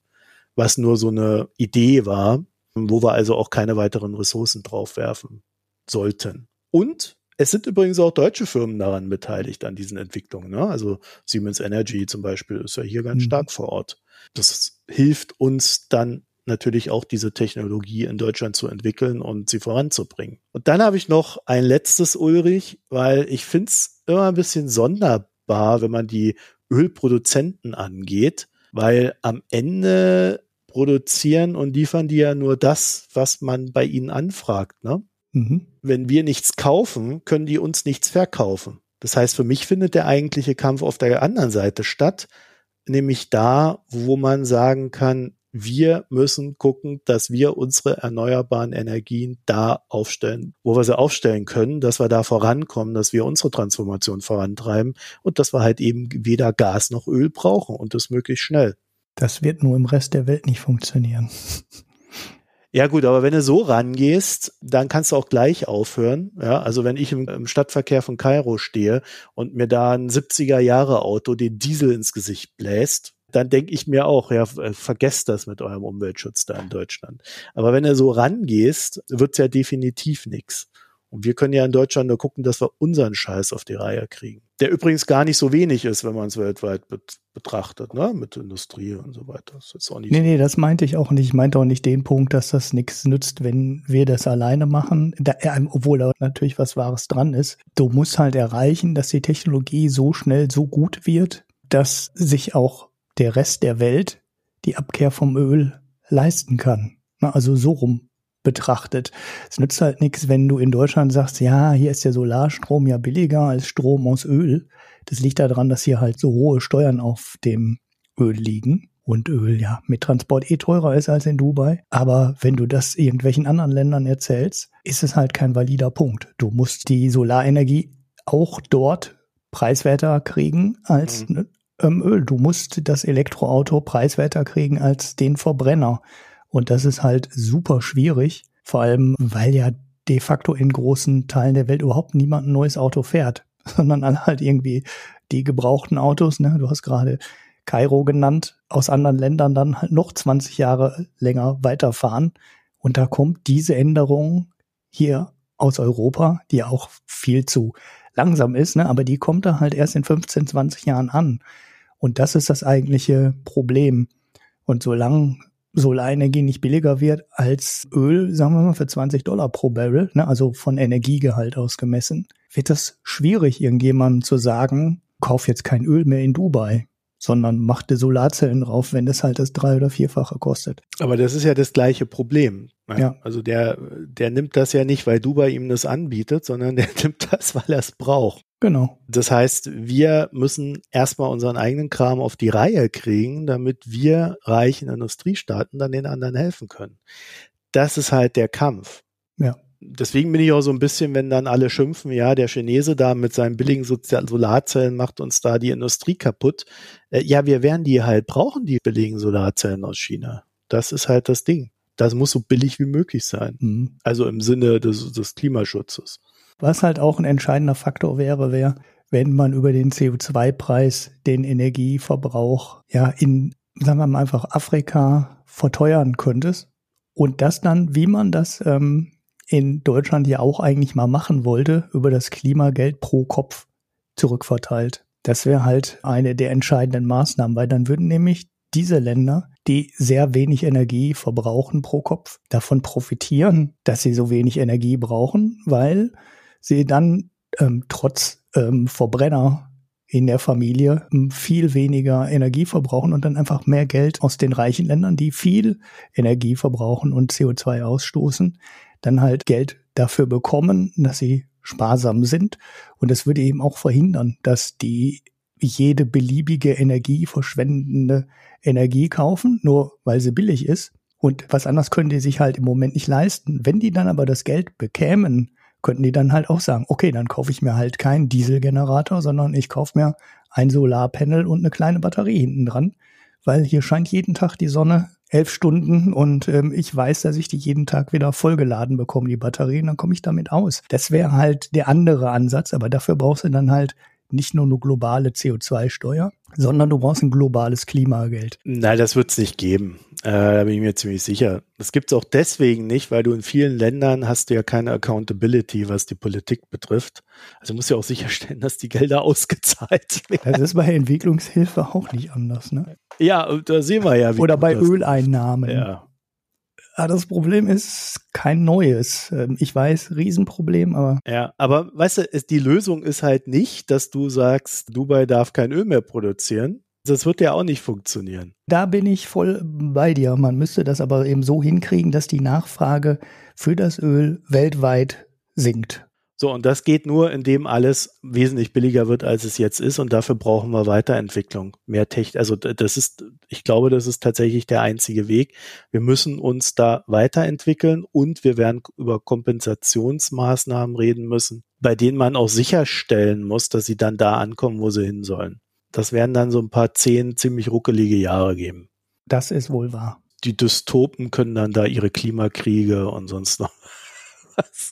was nur so eine Idee war, wo wir also auch keine weiteren Ressourcen draufwerfen sollten. Und es sind übrigens auch deutsche Firmen daran beteiligt an diesen Entwicklungen. Ne? Also Siemens Energy zum Beispiel ist ja hier ganz mhm. stark vor Ort. Das hilft uns dann natürlich auch diese Technologie in Deutschland zu entwickeln und sie voranzubringen. Und dann habe ich noch ein letztes, Ulrich, weil ich finde es immer ein bisschen sonderbar, wenn man die Ölproduzenten angeht, weil am Ende produzieren und liefern die ja nur das, was man bei ihnen anfragt. Ne? Mhm. Wenn wir nichts kaufen, können die uns nichts verkaufen. Das heißt, für mich findet der eigentliche Kampf auf der anderen Seite statt, nämlich da, wo man sagen kann, wir müssen gucken, dass wir unsere erneuerbaren Energien da aufstellen, wo wir sie aufstellen können, dass wir da vorankommen, dass wir unsere Transformation vorantreiben und dass wir halt eben weder Gas noch Öl brauchen und das möglichst schnell. Das wird nur im Rest der Welt nicht funktionieren. Ja gut, aber wenn du so rangehst, dann kannst du auch gleich aufhören. Ja, also wenn ich im, im Stadtverkehr von Kairo stehe und mir da ein 70er Jahre Auto den Diesel ins Gesicht bläst, dann denke ich mir auch, ja, äh, vergesst das mit eurem Umweltschutz da in Deutschland. Aber wenn du so rangehst, wird's ja definitiv nix. Und wir können ja in Deutschland nur gucken, dass wir unseren Scheiß auf die Reihe kriegen. Der übrigens gar nicht so wenig ist, wenn man es weltweit bet betrachtet, ne? Mit Industrie und so weiter. Das ist auch nicht nee, so nee, das meinte ich auch nicht. Ich meinte auch nicht den Punkt, dass das nichts nützt, wenn wir das alleine machen. Da, obwohl da natürlich was Wahres dran ist. Du musst halt erreichen, dass die Technologie so schnell so gut wird, dass sich auch der Rest der Welt die Abkehr vom Öl leisten kann. Also so rum betrachtet. Es nützt halt nichts, wenn du in Deutschland sagst, ja, hier ist der Solarstrom ja billiger als Strom aus Öl. Das liegt daran, dass hier halt so hohe Steuern auf dem Öl liegen und Öl ja mit Transport eh teurer ist als in Dubai. Aber wenn du das irgendwelchen anderen Ländern erzählst, ist es halt kein valider Punkt. Du musst die Solarenergie auch dort preiswerter kriegen als mhm. ähm, Öl. Du musst das Elektroauto preiswerter kriegen als den Verbrenner. Und das ist halt super schwierig, vor allem weil ja de facto in großen Teilen der Welt überhaupt niemand ein neues Auto fährt, [LAUGHS] sondern alle halt irgendwie die gebrauchten Autos, ne, du hast gerade Kairo genannt, aus anderen Ländern dann halt noch 20 Jahre länger weiterfahren. Und da kommt diese Änderung hier aus Europa, die auch viel zu langsam ist, ne, aber die kommt da halt erst in 15, 20 Jahren an. Und das ist das eigentliche Problem. Und solange Solarenergie nicht billiger wird als Öl, sagen wir mal, für 20 Dollar pro Barrel, ne, also von Energiegehalt aus gemessen, wird das schwierig, irgendjemandem zu sagen, kauf jetzt kein Öl mehr in Dubai, sondern mach dir Solarzellen drauf, wenn das halt das drei- oder vierfache kostet. Aber das ist ja das gleiche Problem. Ne? Ja. Also der, der nimmt das ja nicht, weil Dubai ihm das anbietet, sondern der [LAUGHS] nimmt das, weil er es braucht. Genau. Das heißt, wir müssen erstmal unseren eigenen Kram auf die Reihe kriegen, damit wir reichen Industriestaaten dann den anderen helfen können. Das ist halt der Kampf. Ja. Deswegen bin ich auch so ein bisschen, wenn dann alle schimpfen, ja, der Chinese da mit seinen billigen Sozial Solarzellen macht uns da die Industrie kaputt. Äh, ja, wir werden die halt brauchen, die billigen Solarzellen aus China. Das ist halt das Ding. Das muss so billig wie möglich sein. Mhm. Also im Sinne des, des Klimaschutzes. Was halt auch ein entscheidender Faktor wäre, wäre, wenn man über den CO2-Preis den Energieverbrauch ja in, sagen wir mal einfach Afrika verteuern könntest und das dann, wie man das ähm, in Deutschland ja auch eigentlich mal machen wollte, über das Klimageld pro Kopf zurückverteilt. Das wäre halt eine der entscheidenden Maßnahmen, weil dann würden nämlich diese Länder, die sehr wenig Energie verbrauchen pro Kopf, davon profitieren, dass sie so wenig Energie brauchen, weil sie dann ähm, trotz ähm, Verbrenner in der Familie ähm, viel weniger Energie verbrauchen und dann einfach mehr Geld aus den reichen Ländern, die viel Energie verbrauchen und CO2 ausstoßen, dann halt Geld dafür bekommen, dass sie sparsam sind. Und das würde eben auch verhindern, dass die jede beliebige energieverschwendende Energie kaufen, nur weil sie billig ist. Und was anderes können die sich halt im Moment nicht leisten. Wenn die dann aber das Geld bekämen, könnten die dann halt auch sagen, okay, dann kaufe ich mir halt keinen Dieselgenerator, sondern ich kaufe mir ein Solarpanel und eine kleine Batterie hinten dran, weil hier scheint jeden Tag die Sonne elf Stunden und ähm, ich weiß, dass ich die jeden Tag wieder vollgeladen bekomme, die Batterien, dann komme ich damit aus. Das wäre halt der andere Ansatz, aber dafür brauchst du dann halt nicht nur eine globale CO2-Steuer, sondern du brauchst ein globales Klimageld. Nein, das wird es nicht geben. Äh, da bin ich mir ziemlich sicher. Das gibt es auch deswegen nicht, weil du in vielen Ländern hast du ja keine Accountability, was die Politik betrifft. Also musst du ja auch sicherstellen, dass die Gelder [LAUGHS] ausgezahlt werden. Das ist bei Entwicklungshilfe auch nicht anders, ne? Ja, da sehen wir ja. Wie Oder bei Öleinnahmen. Ja. Ah, das Problem ist kein neues. Ähm, ich weiß, Riesenproblem, aber. Ja, aber weißt du, die Lösung ist halt nicht, dass du sagst, Dubai darf kein Öl mehr produzieren. Das wird ja auch nicht funktionieren. Da bin ich voll bei dir. Man müsste das aber eben so hinkriegen, dass die Nachfrage für das Öl weltweit sinkt. So, und das geht nur, indem alles wesentlich billiger wird, als es jetzt ist. Und dafür brauchen wir Weiterentwicklung, mehr Technik. Also das ist, ich glaube, das ist tatsächlich der einzige Weg. Wir müssen uns da weiterentwickeln und wir werden über Kompensationsmaßnahmen reden müssen, bei denen man auch sicherstellen muss, dass sie dann da ankommen, wo sie hin sollen. Das werden dann so ein paar zehn ziemlich ruckelige Jahre geben. Das ist wohl wahr. Die Dystopen können dann da ihre Klimakriege und sonst noch [LAUGHS] was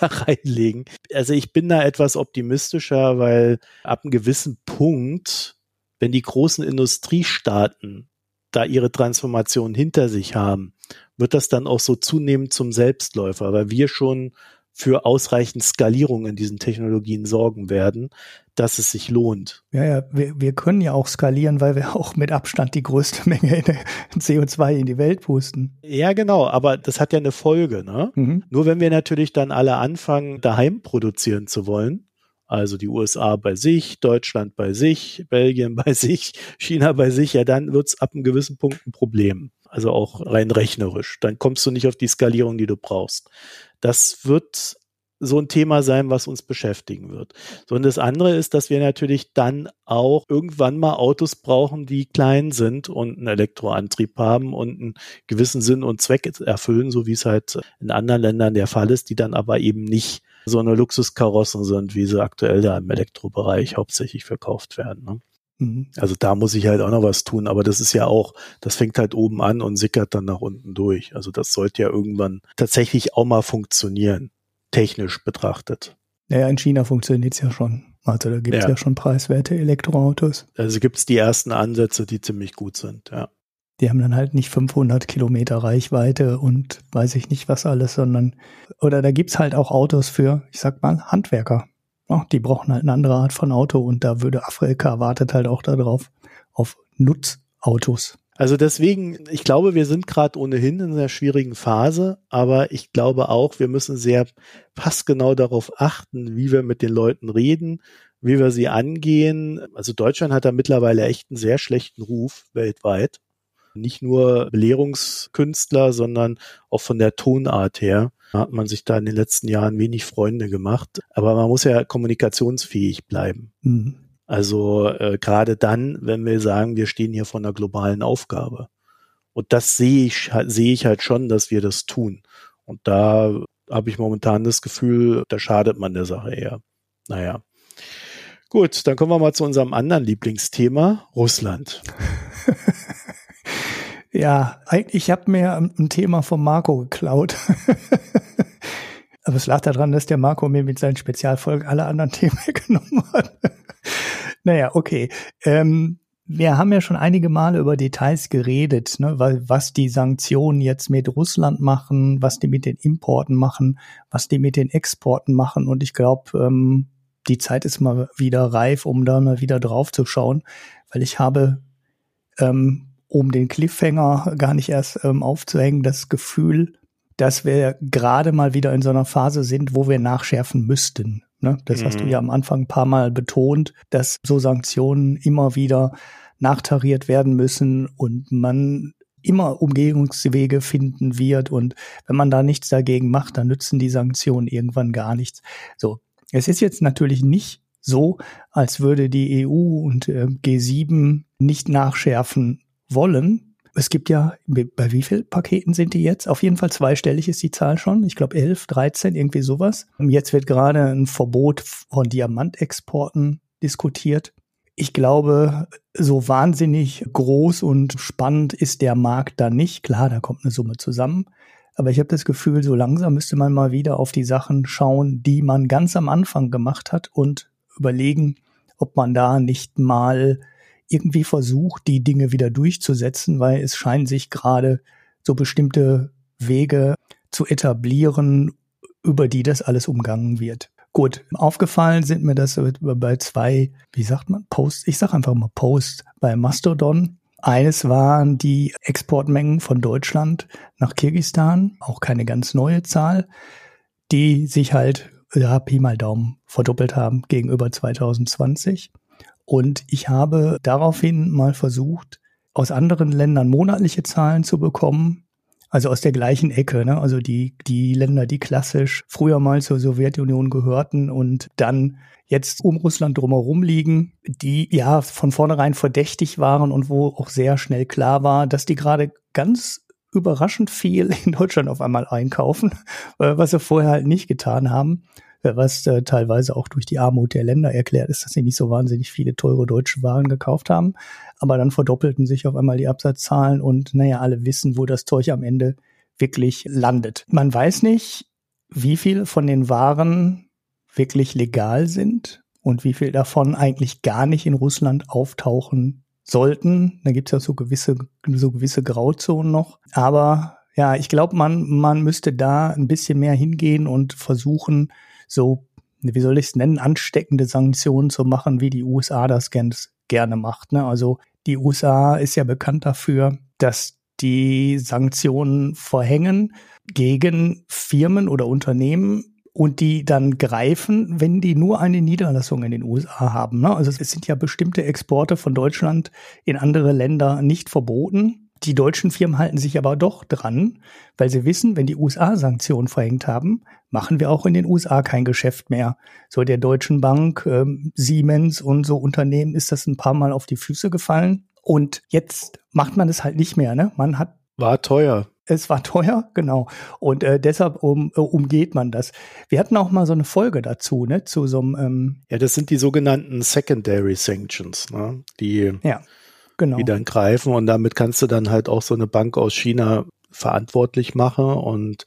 da reinlegen. Also ich bin da etwas optimistischer, weil ab einem gewissen Punkt, wenn die großen Industriestaaten da ihre Transformation hinter sich haben, wird das dann auch so zunehmend zum Selbstläufer, weil wir schon für ausreichend Skalierung in diesen Technologien sorgen werden, dass es sich lohnt. Ja, ja, wir, wir können ja auch skalieren, weil wir auch mit Abstand die größte [LAUGHS] Menge CO2 in die Welt pusten. Ja, genau, aber das hat ja eine Folge. Ne? Mhm. Nur wenn wir natürlich dann alle anfangen, daheim produzieren zu wollen, also die USA bei sich, Deutschland bei sich, Belgien [LAUGHS] bei sich, China bei sich, ja, dann wird es ab einem gewissen Punkt ein Problem. Also auch rein rechnerisch. Dann kommst du nicht auf die Skalierung, die du brauchst. Das wird so ein Thema sein, was uns beschäftigen wird. So, und das andere ist, dass wir natürlich dann auch irgendwann mal Autos brauchen, die klein sind und einen Elektroantrieb haben und einen gewissen Sinn und Zweck erfüllen, so wie es halt in anderen Ländern der Fall ist, die dann aber eben nicht so eine Luxuskarossen sind, wie sie aktuell da im Elektrobereich hauptsächlich verkauft werden. Ne? Mhm. Also da muss ich halt auch noch was tun, aber das ist ja auch, das fängt halt oben an und sickert dann nach unten durch. Also das sollte ja irgendwann tatsächlich auch mal funktionieren, technisch betrachtet. Naja, in China funktioniert es ja schon. Also da gibt es ja. ja. schon preiswerte Elektroautos. Also gibt es die ersten Ansätze, die ziemlich gut sind, ja. Die haben dann halt nicht 500 Kilometer Reichweite und weiß ich nicht was alles, sondern, oder da gibt es halt auch Autos für, ich sag mal, Handwerker. Ja, die brauchen halt eine andere Art von Auto und da würde Afrika wartet halt auch darauf, auf Nutzautos. Also deswegen, ich glaube, wir sind gerade ohnehin in einer schwierigen Phase, aber ich glaube auch, wir müssen sehr passgenau darauf achten, wie wir mit den Leuten reden, wie wir sie angehen. Also Deutschland hat da mittlerweile echt einen sehr schlechten Ruf weltweit. Nicht nur Belehrungskünstler, sondern auch von der Tonart her hat man sich da in den letzten Jahren wenig Freunde gemacht. Aber man muss ja kommunikationsfähig bleiben. Mhm. Also äh, gerade dann, wenn wir sagen, wir stehen hier vor einer globalen Aufgabe. Und das sehe ich, sehe ich halt schon, dass wir das tun. Und da habe ich momentan das Gefühl, da schadet man der Sache eher. Naja. Gut, dann kommen wir mal zu unserem anderen Lieblingsthema, Russland. [LAUGHS] Ja, eigentlich habe mir ein Thema von Marco geklaut. [LAUGHS] Aber es lag daran, dass der Marco mir mit seinen Spezialfolgen alle anderen [LAUGHS] Themen genommen hat. naja, okay. Ähm, wir haben ja schon einige Male über Details geredet, ne, was die Sanktionen jetzt mit Russland machen, was die mit den Importen machen, was die mit den Exporten machen. Und ich glaube, ähm, die Zeit ist mal wieder reif, um da mal wieder drauf zu schauen, weil ich habe ähm, um den Cliffhanger gar nicht erst ähm, aufzuhängen, das Gefühl, dass wir gerade mal wieder in so einer Phase sind, wo wir nachschärfen müssten. Ne? Das mhm. hast du mhm. ja am Anfang ein paar Mal betont, dass so Sanktionen immer wieder nachtariert werden müssen und man immer Umgehungswege finden wird. Und wenn man da nichts dagegen macht, dann nützen die Sanktionen irgendwann gar nichts. So. Es ist jetzt natürlich nicht so, als würde die EU und äh, G7 nicht nachschärfen wollen. Es gibt ja, bei wie viel Paketen sind die jetzt? Auf jeden Fall zweistellig ist die Zahl schon. Ich glaube 11, 13, irgendwie sowas. Jetzt wird gerade ein Verbot von Diamantexporten diskutiert. Ich glaube, so wahnsinnig groß und spannend ist der Markt da nicht. Klar, da kommt eine Summe zusammen. Aber ich habe das Gefühl, so langsam müsste man mal wieder auf die Sachen schauen, die man ganz am Anfang gemacht hat und überlegen, ob man da nicht mal irgendwie versucht, die Dinge wieder durchzusetzen, weil es scheinen sich gerade so bestimmte Wege zu etablieren, über die das alles umgangen wird. Gut, aufgefallen sind mir das bei zwei, wie sagt man, Posts, ich sag einfach mal Post bei Mastodon. Eines waren die Exportmengen von Deutschland nach Kirgistan, auch keine ganz neue Zahl, die sich halt, ja, Pi mal Daumen, verdoppelt haben gegenüber 2020. Und ich habe daraufhin mal versucht, aus anderen Ländern monatliche Zahlen zu bekommen. Also aus der gleichen Ecke, ne? Also die, die Länder, die klassisch früher mal zur Sowjetunion gehörten und dann jetzt um Russland drumherum liegen, die ja von vornherein verdächtig waren und wo auch sehr schnell klar war, dass die gerade ganz überraschend viel in Deutschland auf einmal einkaufen, [LAUGHS] äh, was sie vorher halt nicht getan haben was äh, teilweise auch durch die Armut der Länder erklärt ist, dass sie nicht so wahnsinnig viele teure deutsche Waren gekauft haben. Aber dann verdoppelten sich auf einmal die Absatzzahlen und naja, alle wissen, wo das Zeug am Ende wirklich landet. Man weiß nicht, wie viel von den Waren wirklich legal sind und wie viel davon eigentlich gar nicht in Russland auftauchen sollten. Da gibt es ja so gewisse, so gewisse Grauzonen noch. Aber ja, ich glaube, man, man müsste da ein bisschen mehr hingehen und versuchen, so, wie soll ich es nennen, ansteckende Sanktionen zu machen, wie die USA das gerne macht. Ne? Also die USA ist ja bekannt dafür, dass die Sanktionen verhängen gegen Firmen oder Unternehmen und die dann greifen, wenn die nur eine Niederlassung in den USA haben. Ne? Also es sind ja bestimmte Exporte von Deutschland in andere Länder nicht verboten. Die deutschen Firmen halten sich aber doch dran, weil sie wissen, wenn die USA Sanktionen verhängt haben, machen wir auch in den USA kein Geschäft mehr. So der Deutschen Bank, ähm, Siemens und so Unternehmen ist das ein paar Mal auf die Füße gefallen. Und jetzt macht man es halt nicht mehr. Ne? Man hat war teuer. Es war teuer, genau. Und äh, deshalb um, äh, umgeht man das. Wir hatten auch mal so eine Folge dazu, ne, zu so einem. Ähm ja, das sind die sogenannten Secondary Sanctions, ne? Die ja genau. die dann greifen und damit kannst du dann halt auch so eine Bank aus China verantwortlich machen und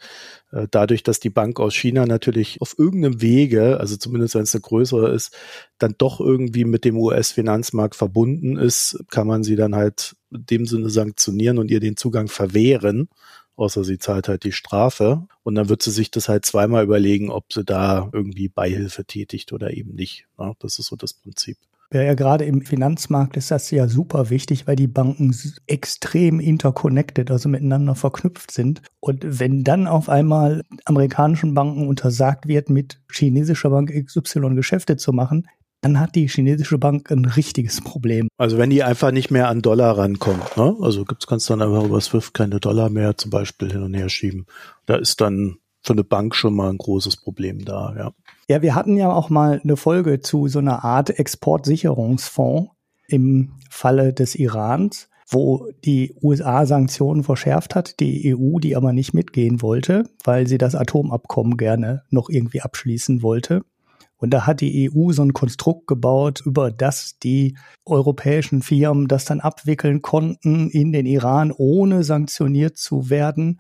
äh, dadurch, dass die Bank aus China natürlich auf irgendeinem Wege, also zumindest wenn es eine größere ist, dann doch irgendwie mit dem US-Finanzmarkt verbunden ist, kann man sie dann halt in dem Sinne sanktionieren und ihr den Zugang verwehren, außer sie zahlt halt die Strafe und dann wird sie sich das halt zweimal überlegen, ob sie da irgendwie Beihilfe tätigt oder eben nicht. Ja, das ist so das Prinzip. Ja, gerade im Finanzmarkt ist das ja super wichtig, weil die Banken extrem interconnected, also miteinander verknüpft sind. Und wenn dann auf einmal amerikanischen Banken untersagt wird, mit chinesischer Bank XY Geschäfte zu machen, dann hat die chinesische Bank ein richtiges Problem. Also wenn die einfach nicht mehr an Dollar rankommt, ne? Also gibt's kannst dann einfach über SWIFT keine Dollar mehr zum Beispiel hin und her schieben. Da ist dann für eine Bank schon mal ein großes Problem da, ja. Ja, wir hatten ja auch mal eine Folge zu so einer Art Exportsicherungsfonds im Falle des Irans, wo die USA Sanktionen verschärft hat, die EU die aber nicht mitgehen wollte, weil sie das Atomabkommen gerne noch irgendwie abschließen wollte. Und da hat die EU so ein Konstrukt gebaut, über das die europäischen Firmen das dann abwickeln konnten in den Iran, ohne sanktioniert zu werden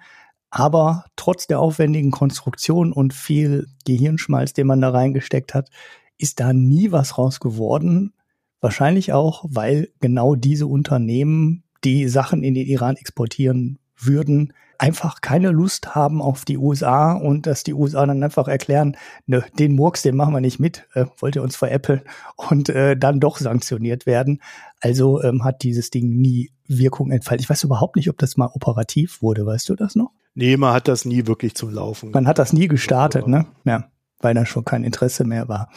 aber trotz der aufwendigen Konstruktion und viel Gehirnschmalz, den man da reingesteckt hat, ist da nie was raus geworden. Wahrscheinlich auch, weil genau diese Unternehmen, die Sachen in den Iran exportieren würden, einfach keine Lust haben auf die USA und dass die USA dann einfach erklären, ne, den Murks, den machen wir nicht mit, äh, wollt ihr uns veräppeln und äh, dann doch sanktioniert werden. Also ähm, hat dieses Ding nie Wirkung entfaltet. Ich weiß überhaupt nicht, ob das mal operativ wurde. Weißt du das noch? Nee, man hat das nie wirklich zum Laufen. Man hat das nie gestartet, ne? Ja, weil da schon kein Interesse mehr war.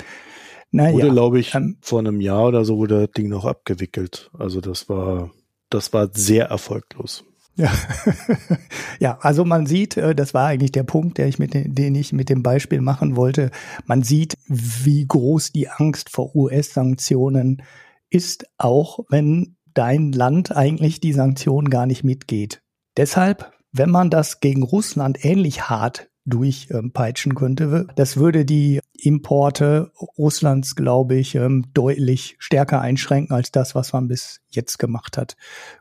Naja, wurde, glaube ich, ähm, vor einem Jahr oder so wurde das Ding noch abgewickelt. Also das war, das war sehr erfolglos. Ja. [LAUGHS] ja, also man sieht, äh, das war eigentlich der Punkt, der ich mit, den ich mit dem Beispiel machen wollte. Man sieht, wie groß die Angst vor US-Sanktionen ist, auch wenn dein Land eigentlich die Sanktionen gar nicht mitgeht. Deshalb, wenn man das gegen Russland ähnlich hart durchpeitschen könnte. Das würde die Importe Russlands, glaube ich, ähm, deutlich stärker einschränken als das, was man bis jetzt gemacht hat.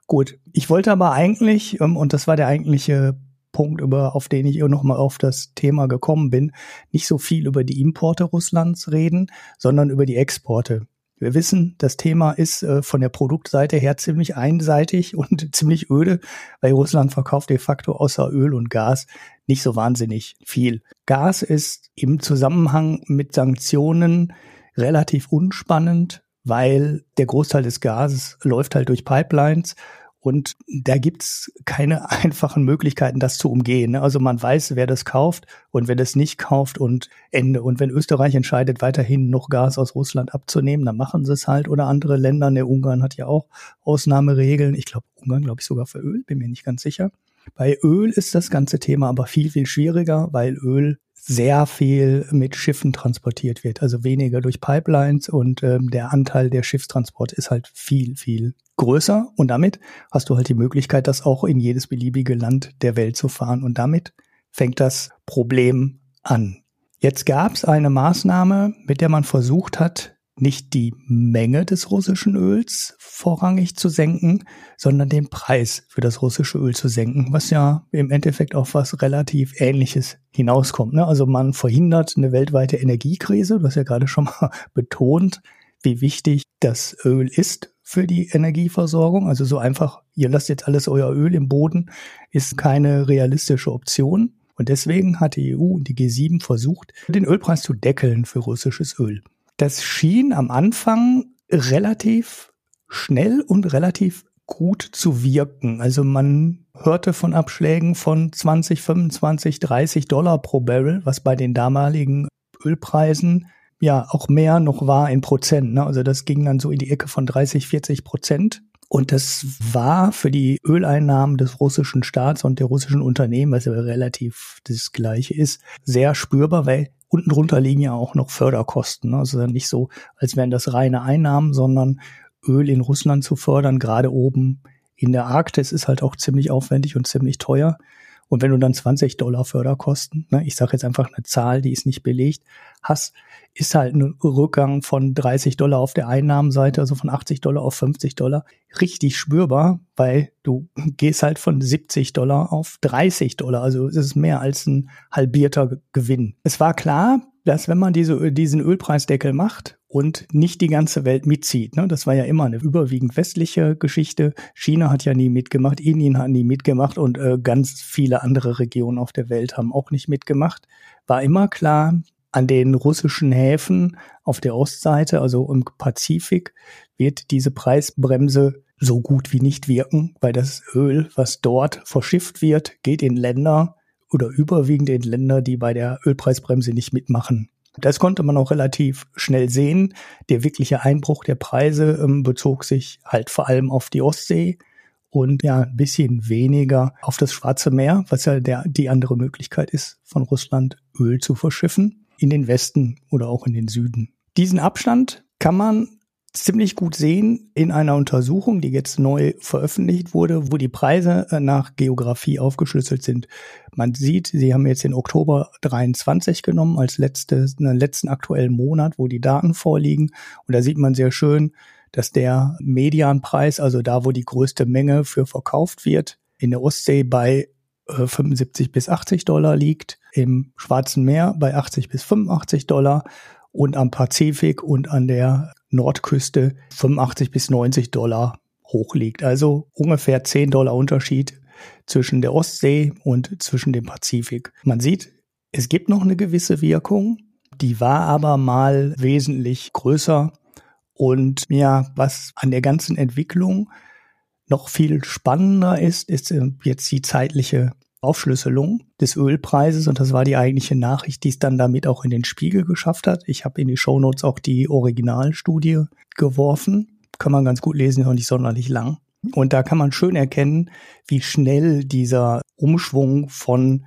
Gut, ich wollte aber eigentlich, ähm, und das war der eigentliche Punkt, über, auf den ich nochmal auf das Thema gekommen bin, nicht so viel über die Importe Russlands reden, sondern über die Exporte. Wir wissen, das Thema ist äh, von der Produktseite her ziemlich einseitig [LAUGHS] und ziemlich öde, weil Russland verkauft de facto außer Öl und Gas nicht so wahnsinnig viel. Gas ist im Zusammenhang mit Sanktionen relativ unspannend, weil der Großteil des Gases läuft halt durch Pipelines und da gibt's keine [LAUGHS] einfachen Möglichkeiten, das zu umgehen. Ne? Also man weiß, wer das kauft und wer das nicht kauft und Ende. Und wenn Österreich entscheidet, weiterhin noch Gas aus Russland abzunehmen, dann machen sie es halt. Oder andere Länder, ne, Ungarn hat ja auch Ausnahmeregeln. Ich glaube, Ungarn, glaube ich, sogar für Öl, bin mir nicht ganz sicher. Bei Öl ist das ganze Thema aber viel, viel schwieriger, weil Öl sehr viel mit Schiffen transportiert wird, also weniger durch Pipelines und ähm, der Anteil der Schiffstransport ist halt viel, viel größer und damit hast du halt die Möglichkeit, das auch in jedes beliebige Land der Welt zu fahren und damit fängt das Problem an. Jetzt gab es eine Maßnahme, mit der man versucht hat, nicht die Menge des russischen Öls vorrangig zu senken, sondern den Preis für das russische Öl zu senken, was ja im Endeffekt auf was relativ Ähnliches hinauskommt. Ne? Also man verhindert eine weltweite Energiekrise, du hast ja gerade schon mal [LAUGHS] betont, wie wichtig das Öl ist für die Energieversorgung. Also so einfach, ihr lasst jetzt alles euer Öl im Boden, ist keine realistische Option. Und deswegen hat die EU und die G7 versucht, den Ölpreis zu deckeln für russisches Öl. Das schien am Anfang relativ schnell und relativ gut zu wirken. Also man hörte von Abschlägen von 20, 25, 30 Dollar pro Barrel, was bei den damaligen Ölpreisen ja auch mehr noch war in Prozent. Ne? Also das ging dann so in die Ecke von 30, 40 Prozent. Und das war für die Öleinnahmen des russischen Staats und der russischen Unternehmen, was ja relativ das gleiche ist, sehr spürbar, weil unten drunter liegen ja auch noch Förderkosten. Ne? Also nicht so, als wären das reine Einnahmen, sondern Öl in Russland zu fördern, gerade oben in der Arktis, ist halt auch ziemlich aufwendig und ziemlich teuer. Und wenn du dann 20 Dollar Förderkosten, ne, ich sage jetzt einfach eine Zahl, die ist nicht belegt, hast, ist halt ein Rückgang von 30 Dollar auf der Einnahmenseite, also von 80 Dollar auf 50 Dollar, richtig spürbar, weil du gehst halt von 70 Dollar auf 30 Dollar. Also es ist mehr als ein halbierter Gewinn. Es war klar, dass wenn man diese, diesen Ölpreisdeckel macht und nicht die ganze Welt mitzieht, ne, das war ja immer eine überwiegend westliche Geschichte. China hat ja nie mitgemacht, Indien hat nie mitgemacht und äh, ganz viele andere Regionen auf der Welt haben auch nicht mitgemacht. War immer klar, an den russischen Häfen auf der Ostseite, also im Pazifik, wird diese Preisbremse so gut wie nicht wirken, weil das Öl, was dort verschifft wird, geht in Länder oder überwiegend in Länder, die bei der Ölpreisbremse nicht mitmachen. Das konnte man auch relativ schnell sehen. Der wirkliche Einbruch der Preise ähm, bezog sich halt vor allem auf die Ostsee und ja ein bisschen weniger auf das Schwarze Meer, was ja der, die andere Möglichkeit ist, von Russland Öl zu verschiffen in den Westen oder auch in den Süden. Diesen Abstand kann man ziemlich gut sehen in einer Untersuchung, die jetzt neu veröffentlicht wurde, wo die Preise äh, nach Geografie aufgeschlüsselt sind. Man sieht, sie haben jetzt den Oktober 23 genommen als letztes, den letzten aktuellen Monat, wo die Daten vorliegen. Und da sieht man sehr schön, dass der Medianpreis, also da, wo die größte Menge für verkauft wird, in der Ostsee bei 75 äh, bis 80 Dollar liegt, im Schwarzen Meer bei 80 bis 85 Dollar und am Pazifik und an der Nordküste 85 bis 90 Dollar hoch liegt. Also ungefähr 10 Dollar Unterschied zwischen der Ostsee und zwischen dem Pazifik. Man sieht, es gibt noch eine gewisse Wirkung, die war aber mal wesentlich größer Und ja, was an der ganzen Entwicklung noch viel spannender ist, ist äh, jetzt die zeitliche Aufschlüsselung des Ölpreises und das war die eigentliche Nachricht, die es dann damit auch in den Spiegel geschafft hat. Ich habe in die Shownotes auch die Originalstudie geworfen. Kann man ganz gut lesen, ist auch nicht sonderlich lang. Und da kann man schön erkennen, wie schnell dieser Umschwung von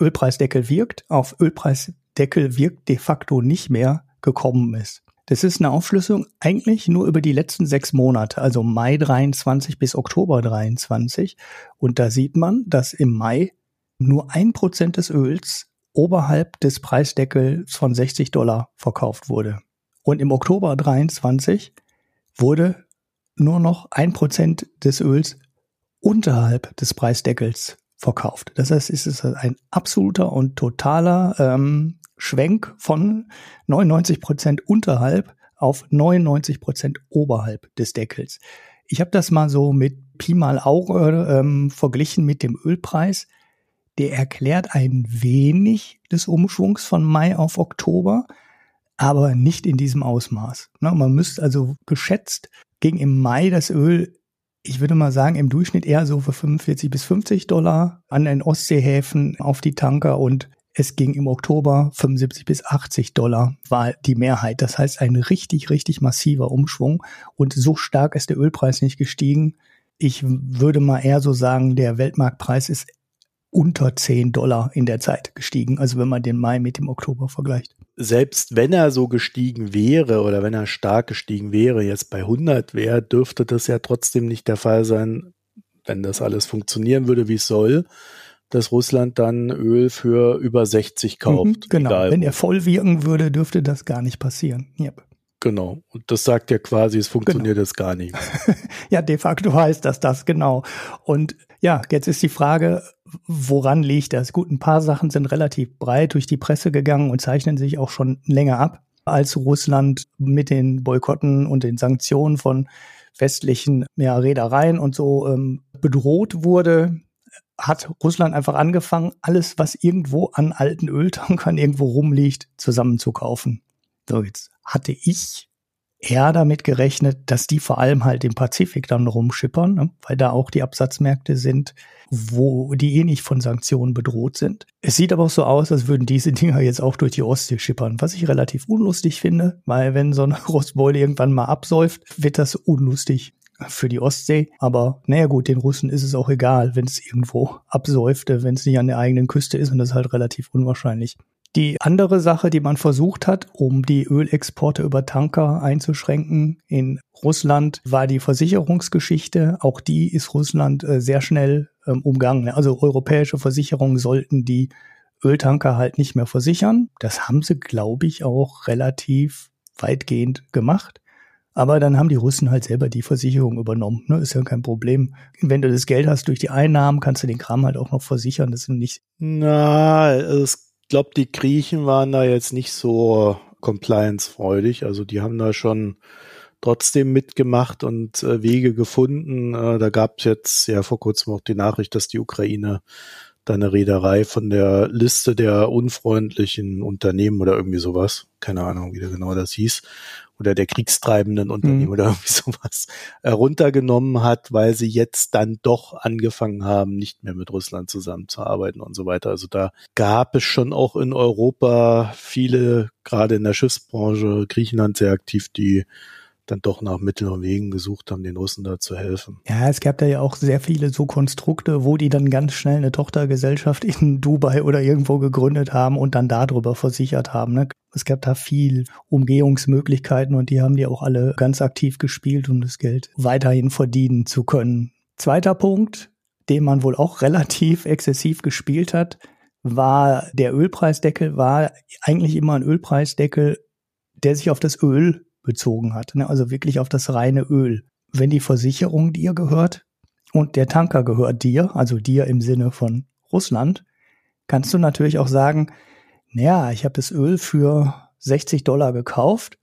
Ölpreisdeckel wirkt auf Ölpreisdeckel wirkt de facto nicht mehr gekommen ist. Das ist eine Aufschlüsselung eigentlich nur über die letzten sechs Monate, also Mai 23 bis Oktober 23. Und da sieht man, dass im Mai nur ein Prozent des Öls oberhalb des Preisdeckels von 60 Dollar verkauft wurde. Und im Oktober 23 wurde nur noch ein Prozent des Öls unterhalb des Preisdeckels verkauft. Das heißt, es ist ein absoluter und totaler ähm, Schwenk von 99 Prozent unterhalb auf 99 Prozent oberhalb des Deckels. Ich habe das mal so mit Pi mal Auge ähm, verglichen mit dem Ölpreis. Der erklärt ein wenig des Umschwungs von Mai auf Oktober, aber nicht in diesem Ausmaß. Ne, man müsste also geschätzt ging im Mai das Öl, ich würde mal sagen, im Durchschnitt eher so für 45 bis 50 Dollar an den Ostseehäfen auf die Tanker und es ging im Oktober 75 bis 80 Dollar war die Mehrheit. Das heißt, ein richtig, richtig massiver Umschwung. Und so stark ist der Ölpreis nicht gestiegen. Ich würde mal eher so sagen, der Weltmarktpreis ist unter 10 Dollar in der Zeit gestiegen. Also wenn man den Mai mit dem Oktober vergleicht. Selbst wenn er so gestiegen wäre oder wenn er stark gestiegen wäre, jetzt bei 100 wäre, dürfte das ja trotzdem nicht der Fall sein, wenn das alles funktionieren würde, wie es soll dass Russland dann Öl für über 60 kauft. Mhm, genau. Egal. Wenn er voll wirken würde, dürfte das gar nicht passieren. Yep. Genau. Und das sagt ja quasi, es funktioniert genau. das gar nicht. [LAUGHS] ja, de facto heißt das das, genau. Und ja, jetzt ist die Frage, woran liegt das? Gut, ein paar Sachen sind relativ breit durch die Presse gegangen und zeichnen sich auch schon länger ab, als Russland mit den Boykotten und den Sanktionen von westlichen ja, Reedereien und so ähm, bedroht wurde hat Russland einfach angefangen, alles, was irgendwo an alten Öltankern irgendwo rumliegt, zusammenzukaufen. So, jetzt hatte ich eher damit gerechnet, dass die vor allem halt im Pazifik dann rumschippern, ne? weil da auch die Absatzmärkte sind, wo die eh nicht von Sanktionen bedroht sind. Es sieht aber auch so aus, als würden diese Dinger jetzt auch durch die Ostsee schippern, was ich relativ unlustig finde, weil wenn so eine [LAUGHS] Rostbeule irgendwann mal absäuft, wird das unlustig für die Ostsee. Aber naja gut, den Russen ist es auch egal, wenn es irgendwo absäufte, wenn es nicht an der eigenen Küste ist und das ist halt relativ unwahrscheinlich. Die andere Sache, die man versucht hat, um die Ölexporte über Tanker einzuschränken in Russland, war die Versicherungsgeschichte. Auch die ist Russland äh, sehr schnell ähm, umgangen. Also europäische Versicherungen sollten die Öltanker halt nicht mehr versichern. Das haben sie, glaube ich, auch relativ weitgehend gemacht. Aber dann haben die Russen halt selber die Versicherung übernommen. Ne? Ist ja kein Problem. Wenn du das Geld hast durch die Einnahmen, kannst du den Kram halt auch noch versichern. Das ist nicht. Na, ich glaube, die Griechen waren da jetzt nicht so compliance-freudig. Also die haben da schon trotzdem mitgemacht und äh, Wege gefunden. Äh, da gab es jetzt ja vor kurzem auch die Nachricht, dass die Ukraine da eine Reederei von der Liste der unfreundlichen Unternehmen oder irgendwie sowas, keine Ahnung, wie da genau das hieß, oder der kriegstreibenden Unternehmen mhm. oder [LAUGHS] irgendwie sowas äh, runtergenommen hat, weil sie jetzt dann doch angefangen haben, nicht mehr mit Russland zusammenzuarbeiten und so weiter. Also da gab es schon auch in Europa viele, gerade in der Schiffsbranche, Griechenland sehr aktiv, die dann doch nach Mitteln und Wegen gesucht haben, den Russen da zu helfen. Ja, es gab da ja auch sehr viele so Konstrukte, wo die dann ganz schnell eine Tochtergesellschaft in [LAUGHS] Dubai oder irgendwo gegründet haben und dann darüber versichert haben. Ne? Es gab da viel Umgehungsmöglichkeiten und die haben die auch alle ganz aktiv gespielt, um das Geld weiterhin verdienen zu können. Zweiter Punkt, den man wohl auch relativ exzessiv gespielt hat, war der Ölpreisdeckel, war eigentlich immer ein Ölpreisdeckel, der sich auf das Öl bezogen hat. Ne? Also wirklich auf das reine Öl. Wenn die Versicherung dir gehört und der Tanker gehört dir, also dir im Sinne von Russland, kannst du natürlich auch sagen, naja, ich habe das Öl für 60 Dollar gekauft,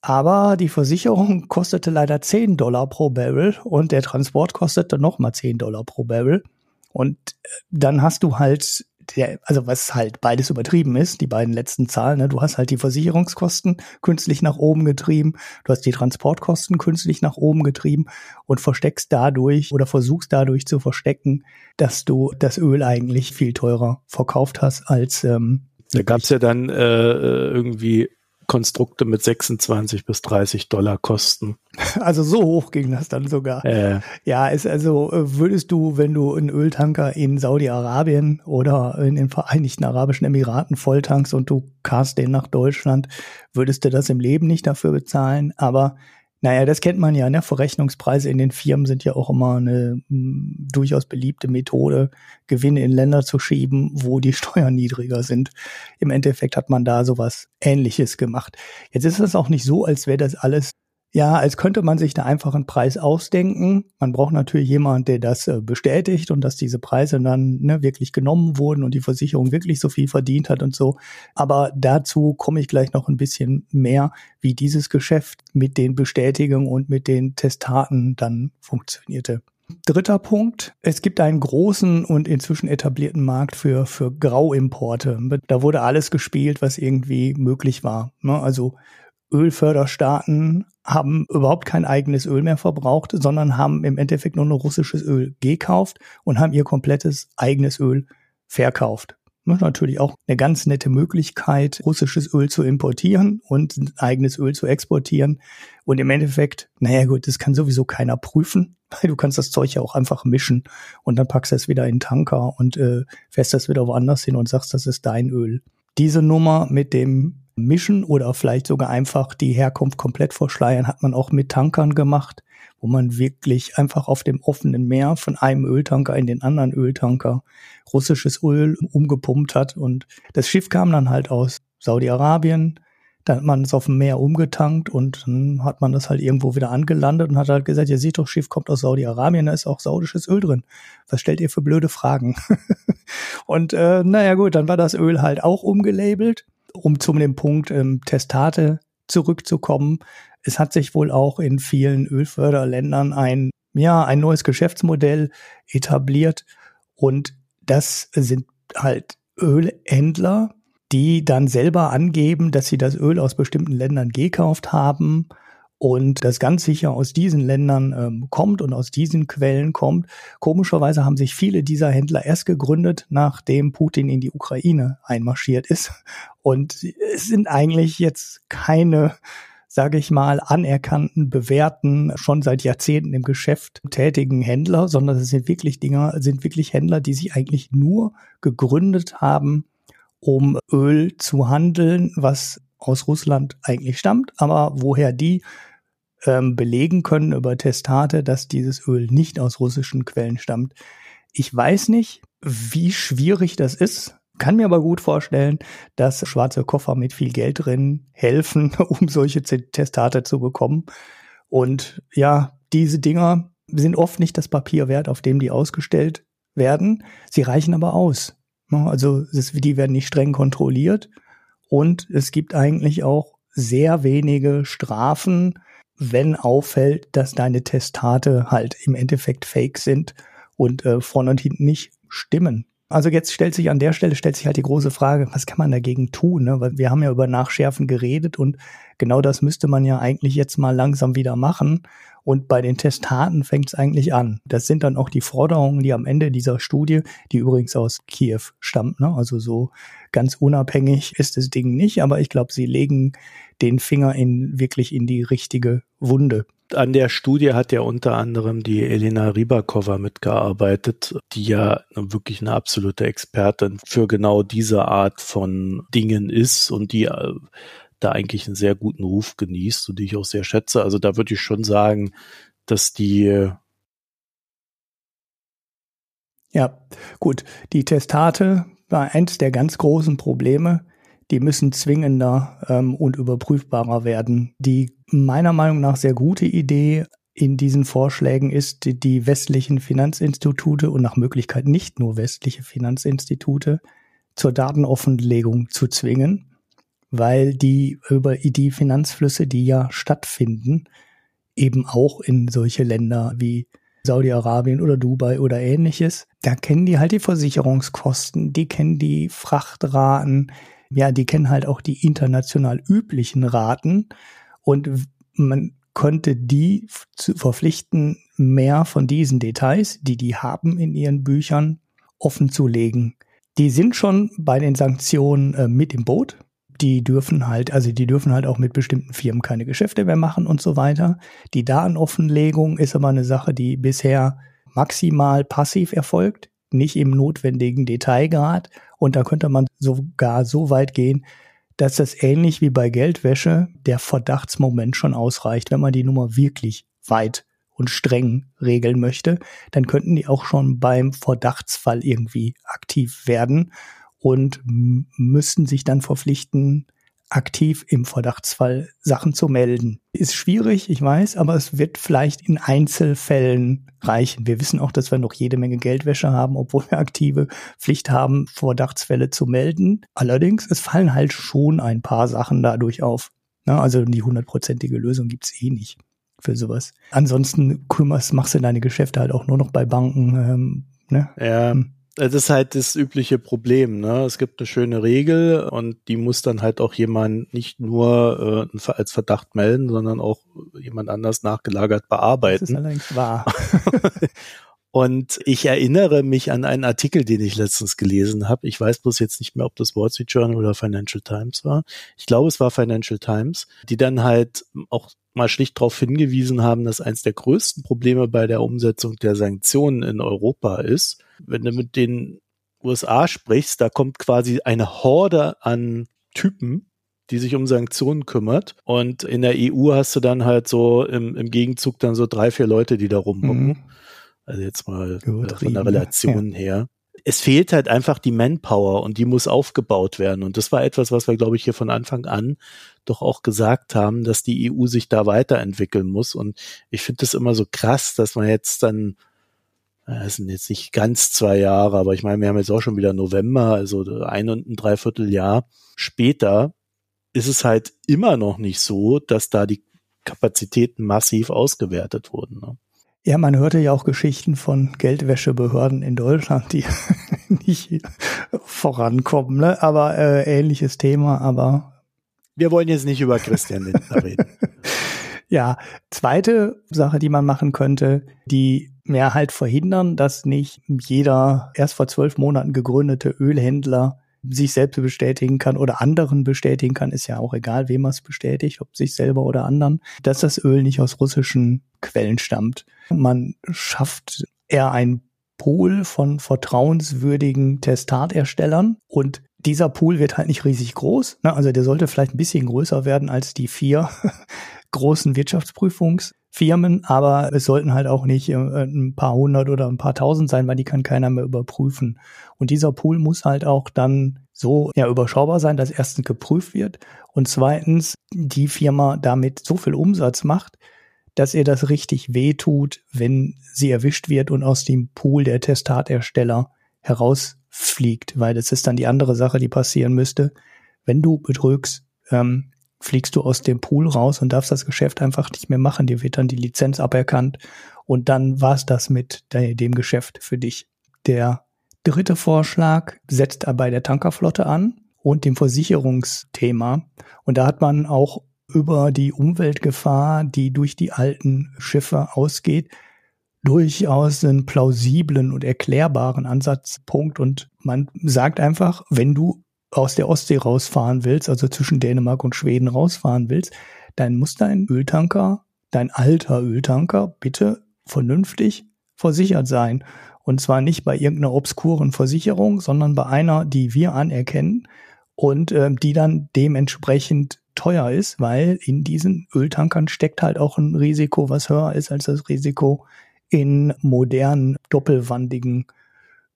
aber die Versicherung [LAUGHS] kostete leider 10 Dollar pro Barrel und der Transport kostete nochmal 10 Dollar pro Barrel. Und äh, dann hast du halt der, also was halt beides übertrieben ist, die beiden letzten Zahlen, ne? du hast halt die Versicherungskosten künstlich nach oben getrieben, du hast die Transportkosten künstlich nach oben getrieben und versteckst dadurch oder versuchst dadurch zu verstecken, dass du das Öl eigentlich viel teurer verkauft hast als ähm, da gab's ja dann äh, äh irgendwie Konstrukte mit 26 bis 30 Dollar kosten. Also so hoch ging das dann sogar. Äh. Ja, ist also, würdest du, wenn du einen Öltanker in Saudi-Arabien oder in den Vereinigten Arabischen Emiraten volltankst und du cast den nach Deutschland, würdest du das im Leben nicht dafür bezahlen. Aber naja, das kennt man ja, ne? Verrechnungspreise in den Firmen sind ja auch immer eine hm, durchaus beliebte Methode, Gewinne in Länder zu schieben, wo die [LAUGHS] Steuern niedriger sind. Im Endeffekt hat man da sowas ähnliches gemacht. Jetzt ist es auch nicht so, als wäre das alles ja, als könnte man sich da einfach einen Preis ausdenken. Man braucht natürlich jemanden, der das äh, bestätigt und dass diese Preise dann ne, wirklich genommen wurden und die Versicherung wirklich so viel verdient hat und so. Aber dazu komme ich gleich noch ein bisschen mehr, wie dieses Geschäft mit den Bestätigungen und mit den Testaten dann funktionierte. Dritter Punkt. Es gibt einen großen und inzwischen etablierten Markt für, für Grauimporte. Da wurde alles gespielt, was irgendwie möglich war. Ne? Also Ölförderstaaten haben überhaupt kein eigenes Öl mehr verbraucht, sondern haben im Endeffekt nur noch russisches Öl gekauft und haben ihr komplettes eigenes Öl verkauft. Das ist natürlich auch eine ganz nette Möglichkeit, russisches Öl zu importieren und eigenes Öl zu exportieren. Und im Endeffekt, naja gut, das kann sowieso keiner prüfen, [LAUGHS] weil du kannst das Zeug ja auch einfach mischen und dann packst du es wieder in den Tanker und äh, fährst das wieder woanders hin und sagst, das ist dein Öl. Diese Nummer mit dem mischen oder vielleicht sogar einfach die Herkunft komplett verschleiern, hat man auch mit Tankern gemacht, wo man wirklich einfach auf dem offenen Meer von einem Öltanker in den anderen Öltanker russisches Öl umgepumpt hat. Und das Schiff kam dann halt aus Saudi-Arabien, dann hat man es auf dem Meer umgetankt und dann hat man das halt irgendwo wieder angelandet und hat halt gesagt, ihr seht doch, Schiff kommt aus Saudi-Arabien, da ist auch saudisches Öl drin. Was stellt ihr für blöde Fragen? [LAUGHS] und äh, naja gut, dann war das Öl halt auch umgelabelt um zu dem Punkt ähm, Testate zurückzukommen, es hat sich wohl auch in vielen Ölförderländern ein, ja, ein neues Geschäftsmodell etabliert. Und das sind halt Ölhändler, die dann selber angeben, dass sie das Öl aus bestimmten Ländern gekauft haben und das ganz sicher aus diesen Ländern ähm, kommt und aus diesen Quellen kommt. Komischerweise haben sich viele dieser Händler erst gegründet, nachdem Putin in die Ukraine einmarschiert ist. Und es sind eigentlich jetzt keine, sage ich mal, anerkannten, bewährten, schon seit Jahrzehnten im Geschäft tätigen Händler, sondern es sind wirklich Dinger, sind wirklich Händler, die sich eigentlich nur gegründet haben, um Öl zu handeln, was aus Russland eigentlich stammt, aber woher die ähm, belegen können über Testate, dass dieses Öl nicht aus russischen Quellen stammt. Ich weiß nicht, wie schwierig das ist, kann mir aber gut vorstellen, dass schwarze Koffer mit viel Geld drin helfen, [LAUGHS] um solche Testate zu bekommen. Und ja, diese Dinger sind oft nicht das Papier wert, auf dem die ausgestellt werden. Sie reichen aber aus. Also die werden nicht streng kontrolliert und es gibt eigentlich auch sehr wenige Strafen, wenn auffällt, dass deine Testate halt im Endeffekt fake sind und äh, vorne und hinten nicht stimmen. Also jetzt stellt sich an der Stelle stellt sich halt die große Frage, was kann man dagegen tun? Ne? Weil wir haben ja über Nachschärfen geredet und genau das müsste man ja eigentlich jetzt mal langsam wieder machen. Und bei den Testaten fängt es eigentlich an. Das sind dann auch die Forderungen, die am Ende dieser Studie, die übrigens aus Kiew stammt, ne? also so ganz unabhängig ist das Ding nicht, aber ich glaube, sie legen den Finger in wirklich in die richtige Wunde. An der Studie hat ja unter anderem die Elena Rybakova mitgearbeitet, die ja wirklich eine absolute Expertin für genau diese Art von Dingen ist und die äh, da eigentlich einen sehr guten Ruf genießt und die ich auch sehr schätze. Also da würde ich schon sagen, dass die ja, gut. Die Testate war eins der ganz großen Probleme. Die müssen zwingender ähm, und überprüfbarer werden. Die meiner Meinung nach sehr gute Idee in diesen Vorschlägen ist, die, die westlichen Finanzinstitute und nach Möglichkeit nicht nur westliche Finanzinstitute zur Datenoffenlegung zu zwingen, weil die über die Finanzflüsse, die ja stattfinden, eben auch in solche Länder wie Saudi-Arabien oder Dubai oder ähnliches. Da kennen die halt die Versicherungskosten, die kennen die Frachtraten, ja, die kennen halt auch die international üblichen Raten und man konnte die zu verpflichten, mehr von diesen Details, die die haben in ihren Büchern, offen zu legen. Die sind schon bei den Sanktionen äh, mit im Boot. Die dürfen halt, also die dürfen halt auch mit bestimmten Firmen keine Geschäfte mehr machen und so weiter. Die Datenoffenlegung ist aber eine Sache, die bisher maximal passiv erfolgt, nicht im notwendigen Detailgrad. Und da könnte man sogar so weit gehen, dass das ähnlich wie bei Geldwäsche der Verdachtsmoment schon ausreicht. Wenn man die Nummer wirklich weit und streng regeln möchte, dann könnten die auch schon beim Verdachtsfall irgendwie aktiv werden und müssten sich dann verpflichten, aktiv im Verdachtsfall Sachen zu melden. Ist schwierig, ich weiß, aber es wird vielleicht in Einzelfällen reichen. Wir wissen auch, dass wir noch jede Menge Geldwäsche haben, obwohl wir aktive Pflicht haben, Verdachtsfälle zu melden. Allerdings, es fallen halt schon ein paar Sachen dadurch auf. Na, also die hundertprozentige Lösung gibt's eh nicht für sowas. Ansonsten kümmerst, machst du deine Geschäfte halt auch nur noch bei Banken. Ähm, ne? Ja. Das ist halt das übliche Problem. Ne? Es gibt eine schöne Regel und die muss dann halt auch jemand nicht nur äh, als Verdacht melden, sondern auch jemand anders nachgelagert bearbeiten. Das ist allerdings wahr. [LAUGHS] und ich erinnere mich an einen Artikel, den ich letztens gelesen habe. Ich weiß bloß jetzt nicht mehr, ob das Wall Street Journal oder Financial Times war. Ich glaube, es war Financial Times, die dann halt auch mal schlicht darauf hingewiesen haben, dass eins der größten Probleme bei der Umsetzung der Sanktionen in Europa ist, wenn du mit den USA sprichst, da kommt quasi eine Horde an Typen, die sich um Sanktionen kümmert. Und in der EU hast du dann halt so im, im Gegenzug dann so drei, vier Leute, die da rumhocken. Mhm. Also jetzt mal äh, von der Relation ja. her es fehlt halt einfach die Manpower und die muss aufgebaut werden. Und das war etwas, was wir, glaube ich, hier von Anfang an doch auch gesagt haben, dass die EU sich da weiterentwickeln muss. Und ich finde das immer so krass, dass man jetzt dann, es sind jetzt nicht ganz zwei Jahre, aber ich meine, wir haben jetzt auch schon wieder November, also ein und ein Dreivierteljahr später ist es halt immer noch nicht so, dass da die Kapazitäten massiv ausgewertet wurden. Ne? Ja, man hörte ja auch Geschichten von Geldwäschebehörden in Deutschland, die [LAUGHS] nicht vorankommen, ne? aber äh, ähnliches Thema, aber. Wir wollen jetzt nicht über Christian Lindner reden. [LAUGHS] ja, zweite Sache, die man machen könnte, die mehr halt verhindern, dass nicht jeder erst vor zwölf Monaten gegründete Ölhändler sich selbst bestätigen kann oder anderen bestätigen kann, ist ja auch egal, wem er es bestätigt, ob sich selber oder anderen, dass das Öl nicht aus russischen Quellen stammt. Man schafft eher ein Pool von vertrauenswürdigen Testaterstellern und dieser Pool wird halt nicht riesig groß. Ne? Also der sollte vielleicht ein bisschen größer werden als die vier [LAUGHS] großen Wirtschaftsprüfungsfirmen, aber es sollten halt auch nicht äh, ein paar hundert oder ein paar tausend sein, weil die kann keiner mehr überprüfen. Und dieser Pool muss halt auch dann so ja, überschaubar sein, dass erstens geprüft wird und zweitens die Firma damit so viel Umsatz macht, dass ihr das richtig wehtut, wenn sie erwischt wird und aus dem Pool der Testatersteller herausfliegt, weil das ist dann die andere Sache, die passieren müsste. Wenn du betrügst, ähm, fliegst du aus dem Pool raus und darfst das Geschäft einfach nicht mehr machen. Dir wird dann die Lizenz aberkannt und dann war's das mit dem Geschäft für dich. Der dritte Vorschlag setzt bei der Tankerflotte an und dem Versicherungsthema. Und da hat man auch über die Umweltgefahr, die durch die alten Schiffe ausgeht, durchaus einen plausiblen und erklärbaren Ansatzpunkt. Und man sagt einfach, wenn du aus der Ostsee rausfahren willst, also zwischen Dänemark und Schweden rausfahren willst, dann muss dein Öltanker, dein alter Öltanker, bitte vernünftig versichert sein. Und zwar nicht bei irgendeiner obskuren Versicherung, sondern bei einer, die wir anerkennen und äh, die dann dementsprechend teuer ist, weil in diesen Öltankern steckt halt auch ein Risiko, was höher ist als das Risiko in modernen, doppelwandigen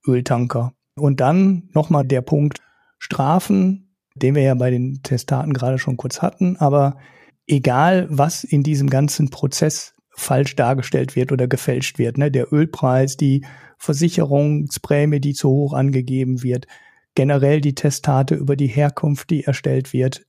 Öltanker. Und dann nochmal der Punkt Strafen, den wir ja bei den Testaten gerade schon kurz hatten, aber egal, was in diesem ganzen Prozess falsch dargestellt wird oder gefälscht wird, ne, der Ölpreis, die Versicherungsprämie, die zu hoch angegeben wird, generell die Testate über die Herkunft, die erstellt wird,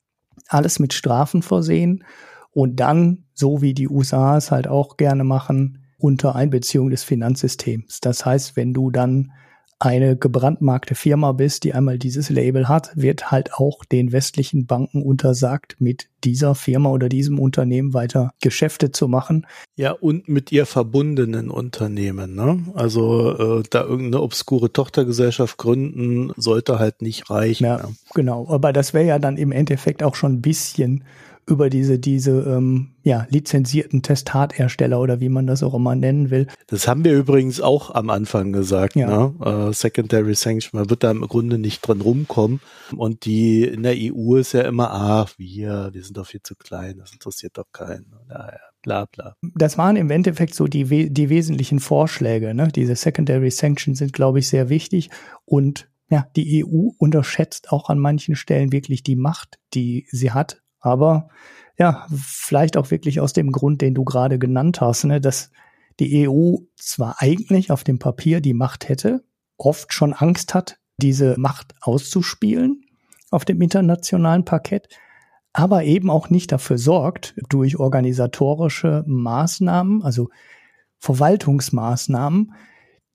alles mit Strafen versehen und dann, so wie die USA es halt auch gerne machen, unter Einbeziehung des Finanzsystems. Das heißt, wenn du dann eine gebrandmarkte Firma bist, die einmal dieses Label hat, wird halt auch den westlichen Banken untersagt, mit dieser Firma oder diesem Unternehmen weiter Geschäfte zu machen. Ja, und mit ihr verbundenen Unternehmen. Ne? Also äh, da irgendeine obskure Tochtergesellschaft gründen, sollte halt nicht reichen. Ja, ja. genau. Aber das wäre ja dann im Endeffekt auch schon ein bisschen über diese, diese ähm, ja, lizenzierten Testatersteller oder wie man das auch immer nennen will. Das haben wir übrigens auch am Anfang gesagt, ja. ne? Uh, Secondary Sanction, man wird da im Grunde nicht dran rumkommen. Und die in der EU ist ja immer, ach, wir, wir sind doch viel zu klein, das interessiert doch keinen. Naja, bla bla. Das waren im Endeffekt so die, die wesentlichen Vorschläge. Ne? Diese Secondary Sanctions sind, glaube ich, sehr wichtig. Und ja, die EU unterschätzt auch an manchen Stellen wirklich die Macht, die sie hat aber ja, vielleicht auch wirklich aus dem Grund, den du gerade genannt hast, ne, dass die EU zwar eigentlich auf dem Papier die Macht hätte, oft schon Angst hat, diese Macht auszuspielen auf dem internationalen Parkett, aber eben auch nicht dafür sorgt, durch organisatorische Maßnahmen, also Verwaltungsmaßnahmen,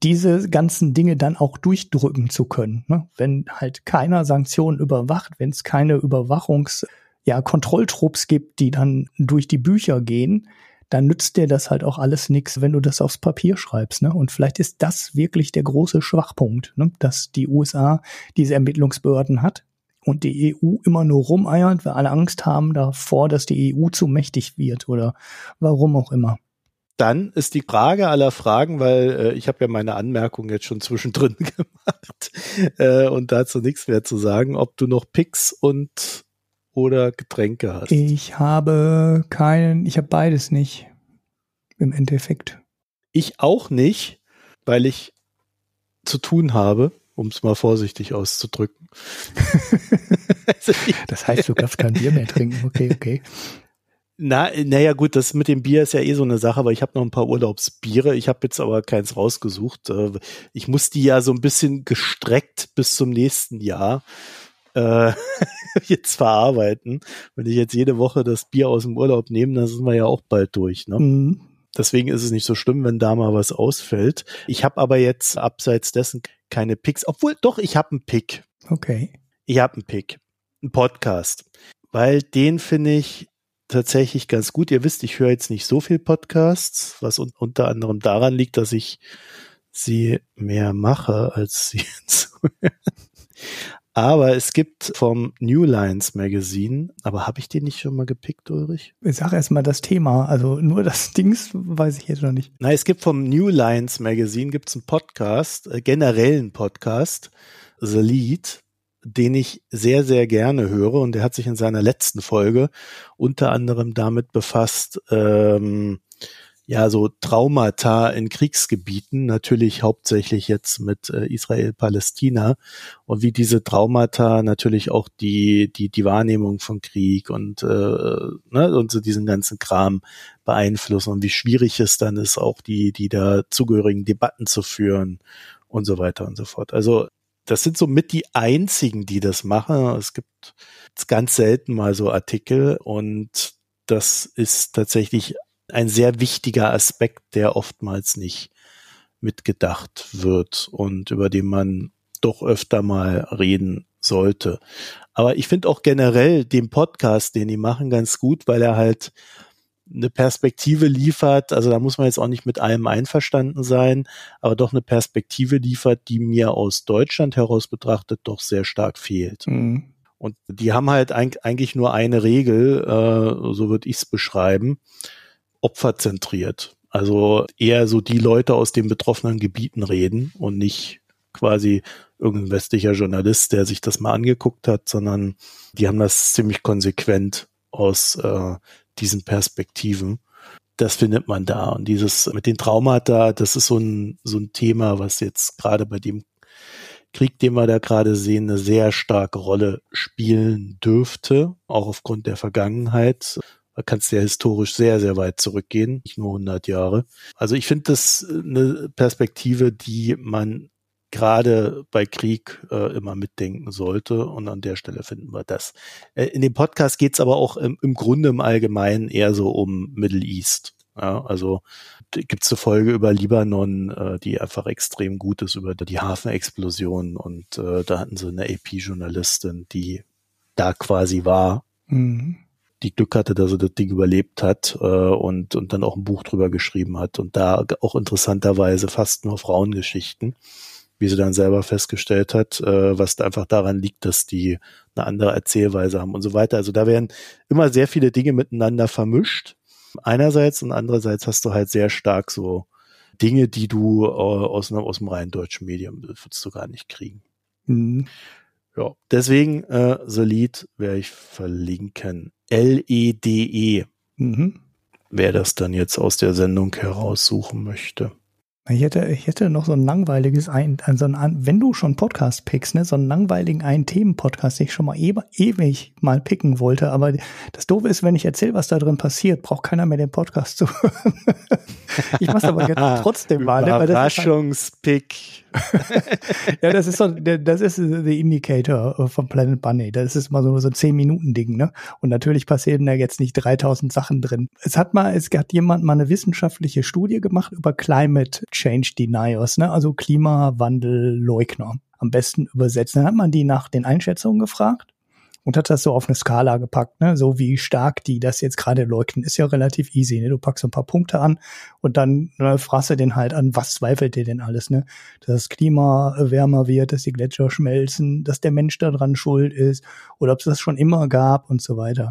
diese ganzen Dinge dann auch durchdrücken zu können. Ne? Wenn halt keiner Sanktionen überwacht, wenn es keine Überwachungs- ja, Kontrolltrupps gibt, die dann durch die Bücher gehen, dann nützt dir das halt auch alles nichts, wenn du das aufs Papier schreibst. Ne? Und vielleicht ist das wirklich der große Schwachpunkt, ne? dass die USA diese Ermittlungsbehörden hat und die EU immer nur rumeiert, weil alle Angst haben davor, dass die EU zu mächtig wird oder warum auch immer. Dann ist die Frage aller Fragen, weil äh, ich habe ja meine Anmerkung jetzt schon zwischendrin [LAUGHS] gemacht äh, und dazu nichts mehr zu sagen, ob du noch Picks und oder Getränke hast? Ich habe keinen, ich habe beides nicht. Im Endeffekt. Ich auch nicht, weil ich zu tun habe, um es mal vorsichtig auszudrücken. [LAUGHS] das heißt, du darfst kein Bier mehr trinken. Okay, okay. Na, naja, gut, das mit dem Bier ist ja eh so eine Sache, aber ich habe noch ein paar Urlaubsbiere. Ich habe jetzt aber keins rausgesucht. Äh, ich muss die ja so ein bisschen gestreckt bis zum nächsten Jahr äh, [LAUGHS] jetzt verarbeiten. Wenn ich jetzt jede Woche das Bier aus dem Urlaub nehme, dann sind wir ja auch bald durch. Ne? Mhm. Deswegen ist es nicht so schlimm, wenn da mal was ausfällt. Ich habe aber jetzt abseits dessen keine Picks, obwohl doch, ich habe einen Pick. Okay. Ich habe einen Pick, einen Podcast, weil den finde ich tatsächlich ganz gut. Ihr wisst, ich höre jetzt nicht so viel Podcasts, was un unter anderem daran liegt, dass ich sie mehr mache, als sie [LAUGHS] zu hören. Aber es gibt vom New Lines Magazine, aber habe ich den nicht schon mal gepickt, Ulrich? Ich sag erst mal das Thema, also nur das [LAUGHS] Dings weiß ich jetzt noch nicht. Na, es gibt vom New Lines Magazine gibt's einen Podcast, äh, generellen Podcast, The Lead, den ich sehr, sehr gerne höre und der hat sich in seiner letzten Folge unter anderem damit befasst, ähm, ja so Traumata in Kriegsgebieten, natürlich hauptsächlich jetzt mit äh, Israel-Palästina und wie diese Traumata natürlich auch die die die Wahrnehmung von Krieg und äh, ne, und so diesen ganzen Kram beeinflussen und wie schwierig es dann ist, auch die die da zugehörigen Debatten zu führen und so weiter und so fort. Also das sind so mit die einzigen, die das machen. Es gibt ganz selten mal so Artikel und das ist tatsächlich ein sehr wichtiger Aspekt, der oftmals nicht mitgedacht wird und über den man doch öfter mal reden sollte. Aber ich finde auch generell den Podcast, den die machen, ganz gut, weil er halt eine Perspektive liefert. Also da muss man jetzt auch nicht mit allem einverstanden sein, aber doch eine Perspektive liefert, die mir aus Deutschland heraus betrachtet doch sehr stark fehlt. Mhm. Und die haben halt eigentlich nur eine Regel, äh, so würde ich es beschreiben opferzentriert. Also eher so die Leute aus den betroffenen Gebieten reden und nicht quasi irgendein westlicher Journalist, der sich das mal angeguckt hat, sondern die haben das ziemlich konsequent aus äh, diesen Perspektiven. Das findet man da. Und dieses mit den Traumata, das ist so ein, so ein Thema, was jetzt gerade bei dem Krieg, den wir da gerade sehen, eine sehr starke Rolle spielen dürfte, auch aufgrund der Vergangenheit. Da kannst du ja historisch sehr, sehr weit zurückgehen, nicht nur 100 Jahre. Also ich finde das eine Perspektive, die man gerade bei Krieg äh, immer mitdenken sollte. Und an der Stelle finden wir das. Äh, in dem Podcast geht es aber auch im, im, Grunde im Allgemeinen eher so um Middle East. Ja, also gibt's eine Folge über Libanon, äh, die einfach extrem gut ist, über die Hafenexplosion. Und äh, da hatten sie eine AP-Journalistin, die da quasi war, mhm. Die Glück hatte, dass sie das Ding überlebt hat äh, und, und dann auch ein Buch drüber geschrieben hat. Und da auch interessanterweise fast nur Frauengeschichten, wie sie dann selber festgestellt hat, äh, was einfach daran liegt, dass die eine andere Erzählweise haben und so weiter. Also da werden immer sehr viele Dinge miteinander vermischt einerseits und andererseits hast du halt sehr stark so Dinge, die du äh, aus, ne, aus dem rein deutschen Medium würdest du gar nicht kriegen. Mhm. Ja, deswegen äh, The Lead werde ich verlinken. L-E-D-E. -E. Mhm. Wer das dann jetzt aus der Sendung heraussuchen möchte. Ich hätte, ich hätte noch so ein langweiliges ein, also ein, wenn du schon Podcast pickst, ne, so einen langweiligen ein Themen-Podcast, den ich schon mal e ewig mal picken wollte, aber das Doofe ist, wenn ich erzähle, was da drin passiert, braucht keiner mehr den Podcast zu [LAUGHS] hören. ich mach's aber jetzt [LAUGHS] trotzdem mal. Ne, Überraschungspick. [LAUGHS] ja, das ist so, das ist the Indicator von Planet Bunny. Das ist mal so, so ein 10-Minuten-Ding, ne? Und natürlich passieren da jetzt nicht 3000 Sachen drin. Es hat mal, es hat jemand mal eine wissenschaftliche Studie gemacht über Climate Change Deniers, ne? also Klimawandelleugner am besten übersetzt. Dann hat man die nach den Einschätzungen gefragt und hat das so auf eine Skala gepackt, ne? so wie stark die das jetzt gerade leugnen, ist ja relativ easy. Ne? Du packst so ein paar Punkte an und dann ne, fragst du den halt an, was zweifelt dir denn alles, ne? Dass das Klima wärmer wird, dass die Gletscher schmelzen, dass der Mensch daran schuld ist oder ob es das schon immer gab und so weiter.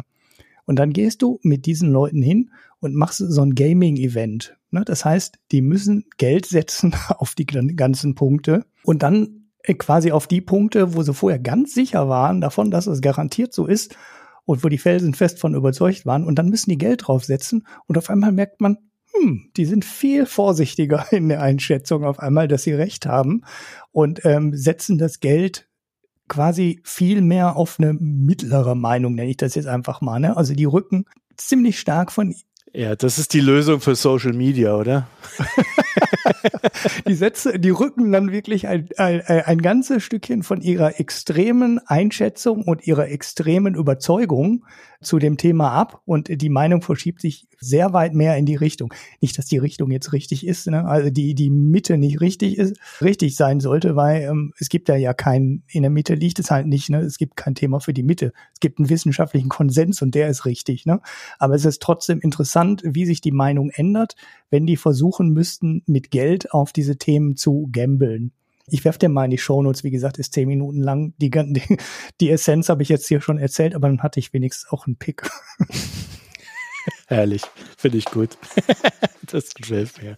Und dann gehst du mit diesen Leuten hin und machst so ein Gaming-Event. Ne? Das heißt, die müssen Geld setzen [LAUGHS] auf die ganzen Punkte und dann äh, quasi auf die Punkte, wo sie vorher ganz sicher waren davon, dass es garantiert so ist und wo die Felsen fest von überzeugt waren und dann müssen die Geld draufsetzen und auf einmal merkt man, hm, die sind viel vorsichtiger [LAUGHS] in der Einschätzung auf einmal, dass sie recht haben und ähm, setzen das Geld quasi viel mehr auf eine mittlere Meinung, nenne ich das jetzt einfach mal. Ne? Also die rücken ziemlich stark von ja, das ist die Lösung für Social Media, oder? die Sätze, die rücken dann wirklich ein, ein, ein ganzes Stückchen von ihrer extremen Einschätzung und ihrer extremen Überzeugung zu dem Thema ab und die Meinung verschiebt sich sehr weit mehr in die Richtung. Nicht, dass die Richtung jetzt richtig ist, ne? also die, die Mitte nicht richtig ist, richtig sein sollte, weil ähm, es gibt ja ja kein, in der Mitte liegt es halt nicht, ne? es gibt kein Thema für die Mitte. Es gibt einen wissenschaftlichen Konsens und der ist richtig. Ne? Aber es ist trotzdem interessant, wie sich die Meinung ändert, wenn die versuchen müssten, mit Geld auf diese Themen zu gambeln. Ich werfe dir mal in die Shownotes, wie gesagt, ist zehn Minuten lang. Die, die, [LAUGHS] die Essenz habe ich jetzt hier schon erzählt, aber dann hatte ich wenigstens auch einen Pick. [LAUGHS] Herrlich, finde ich gut. [LAUGHS] das gefällt mir.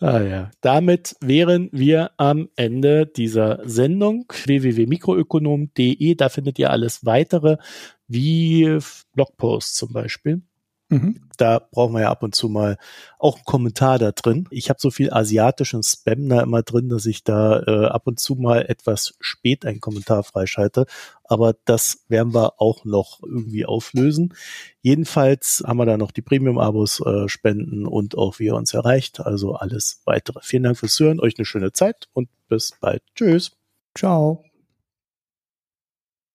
Ah ja, damit wären wir am Ende dieser Sendung www.mikroökonom.de. Da findet ihr alles weitere, wie Blogposts zum Beispiel. Mhm. Da brauchen wir ja ab und zu mal auch einen Kommentar da drin. Ich habe so viel asiatischen Spam da immer drin, dass ich da äh, ab und zu mal etwas spät einen Kommentar freischalte. Aber das werden wir auch noch irgendwie auflösen. Jedenfalls haben wir da noch die Premium-Abos, äh, Spenden und auch wie ihr uns erreicht. Also alles weitere. Vielen Dank fürs Hören, euch eine schöne Zeit und bis bald. Tschüss. Ciao.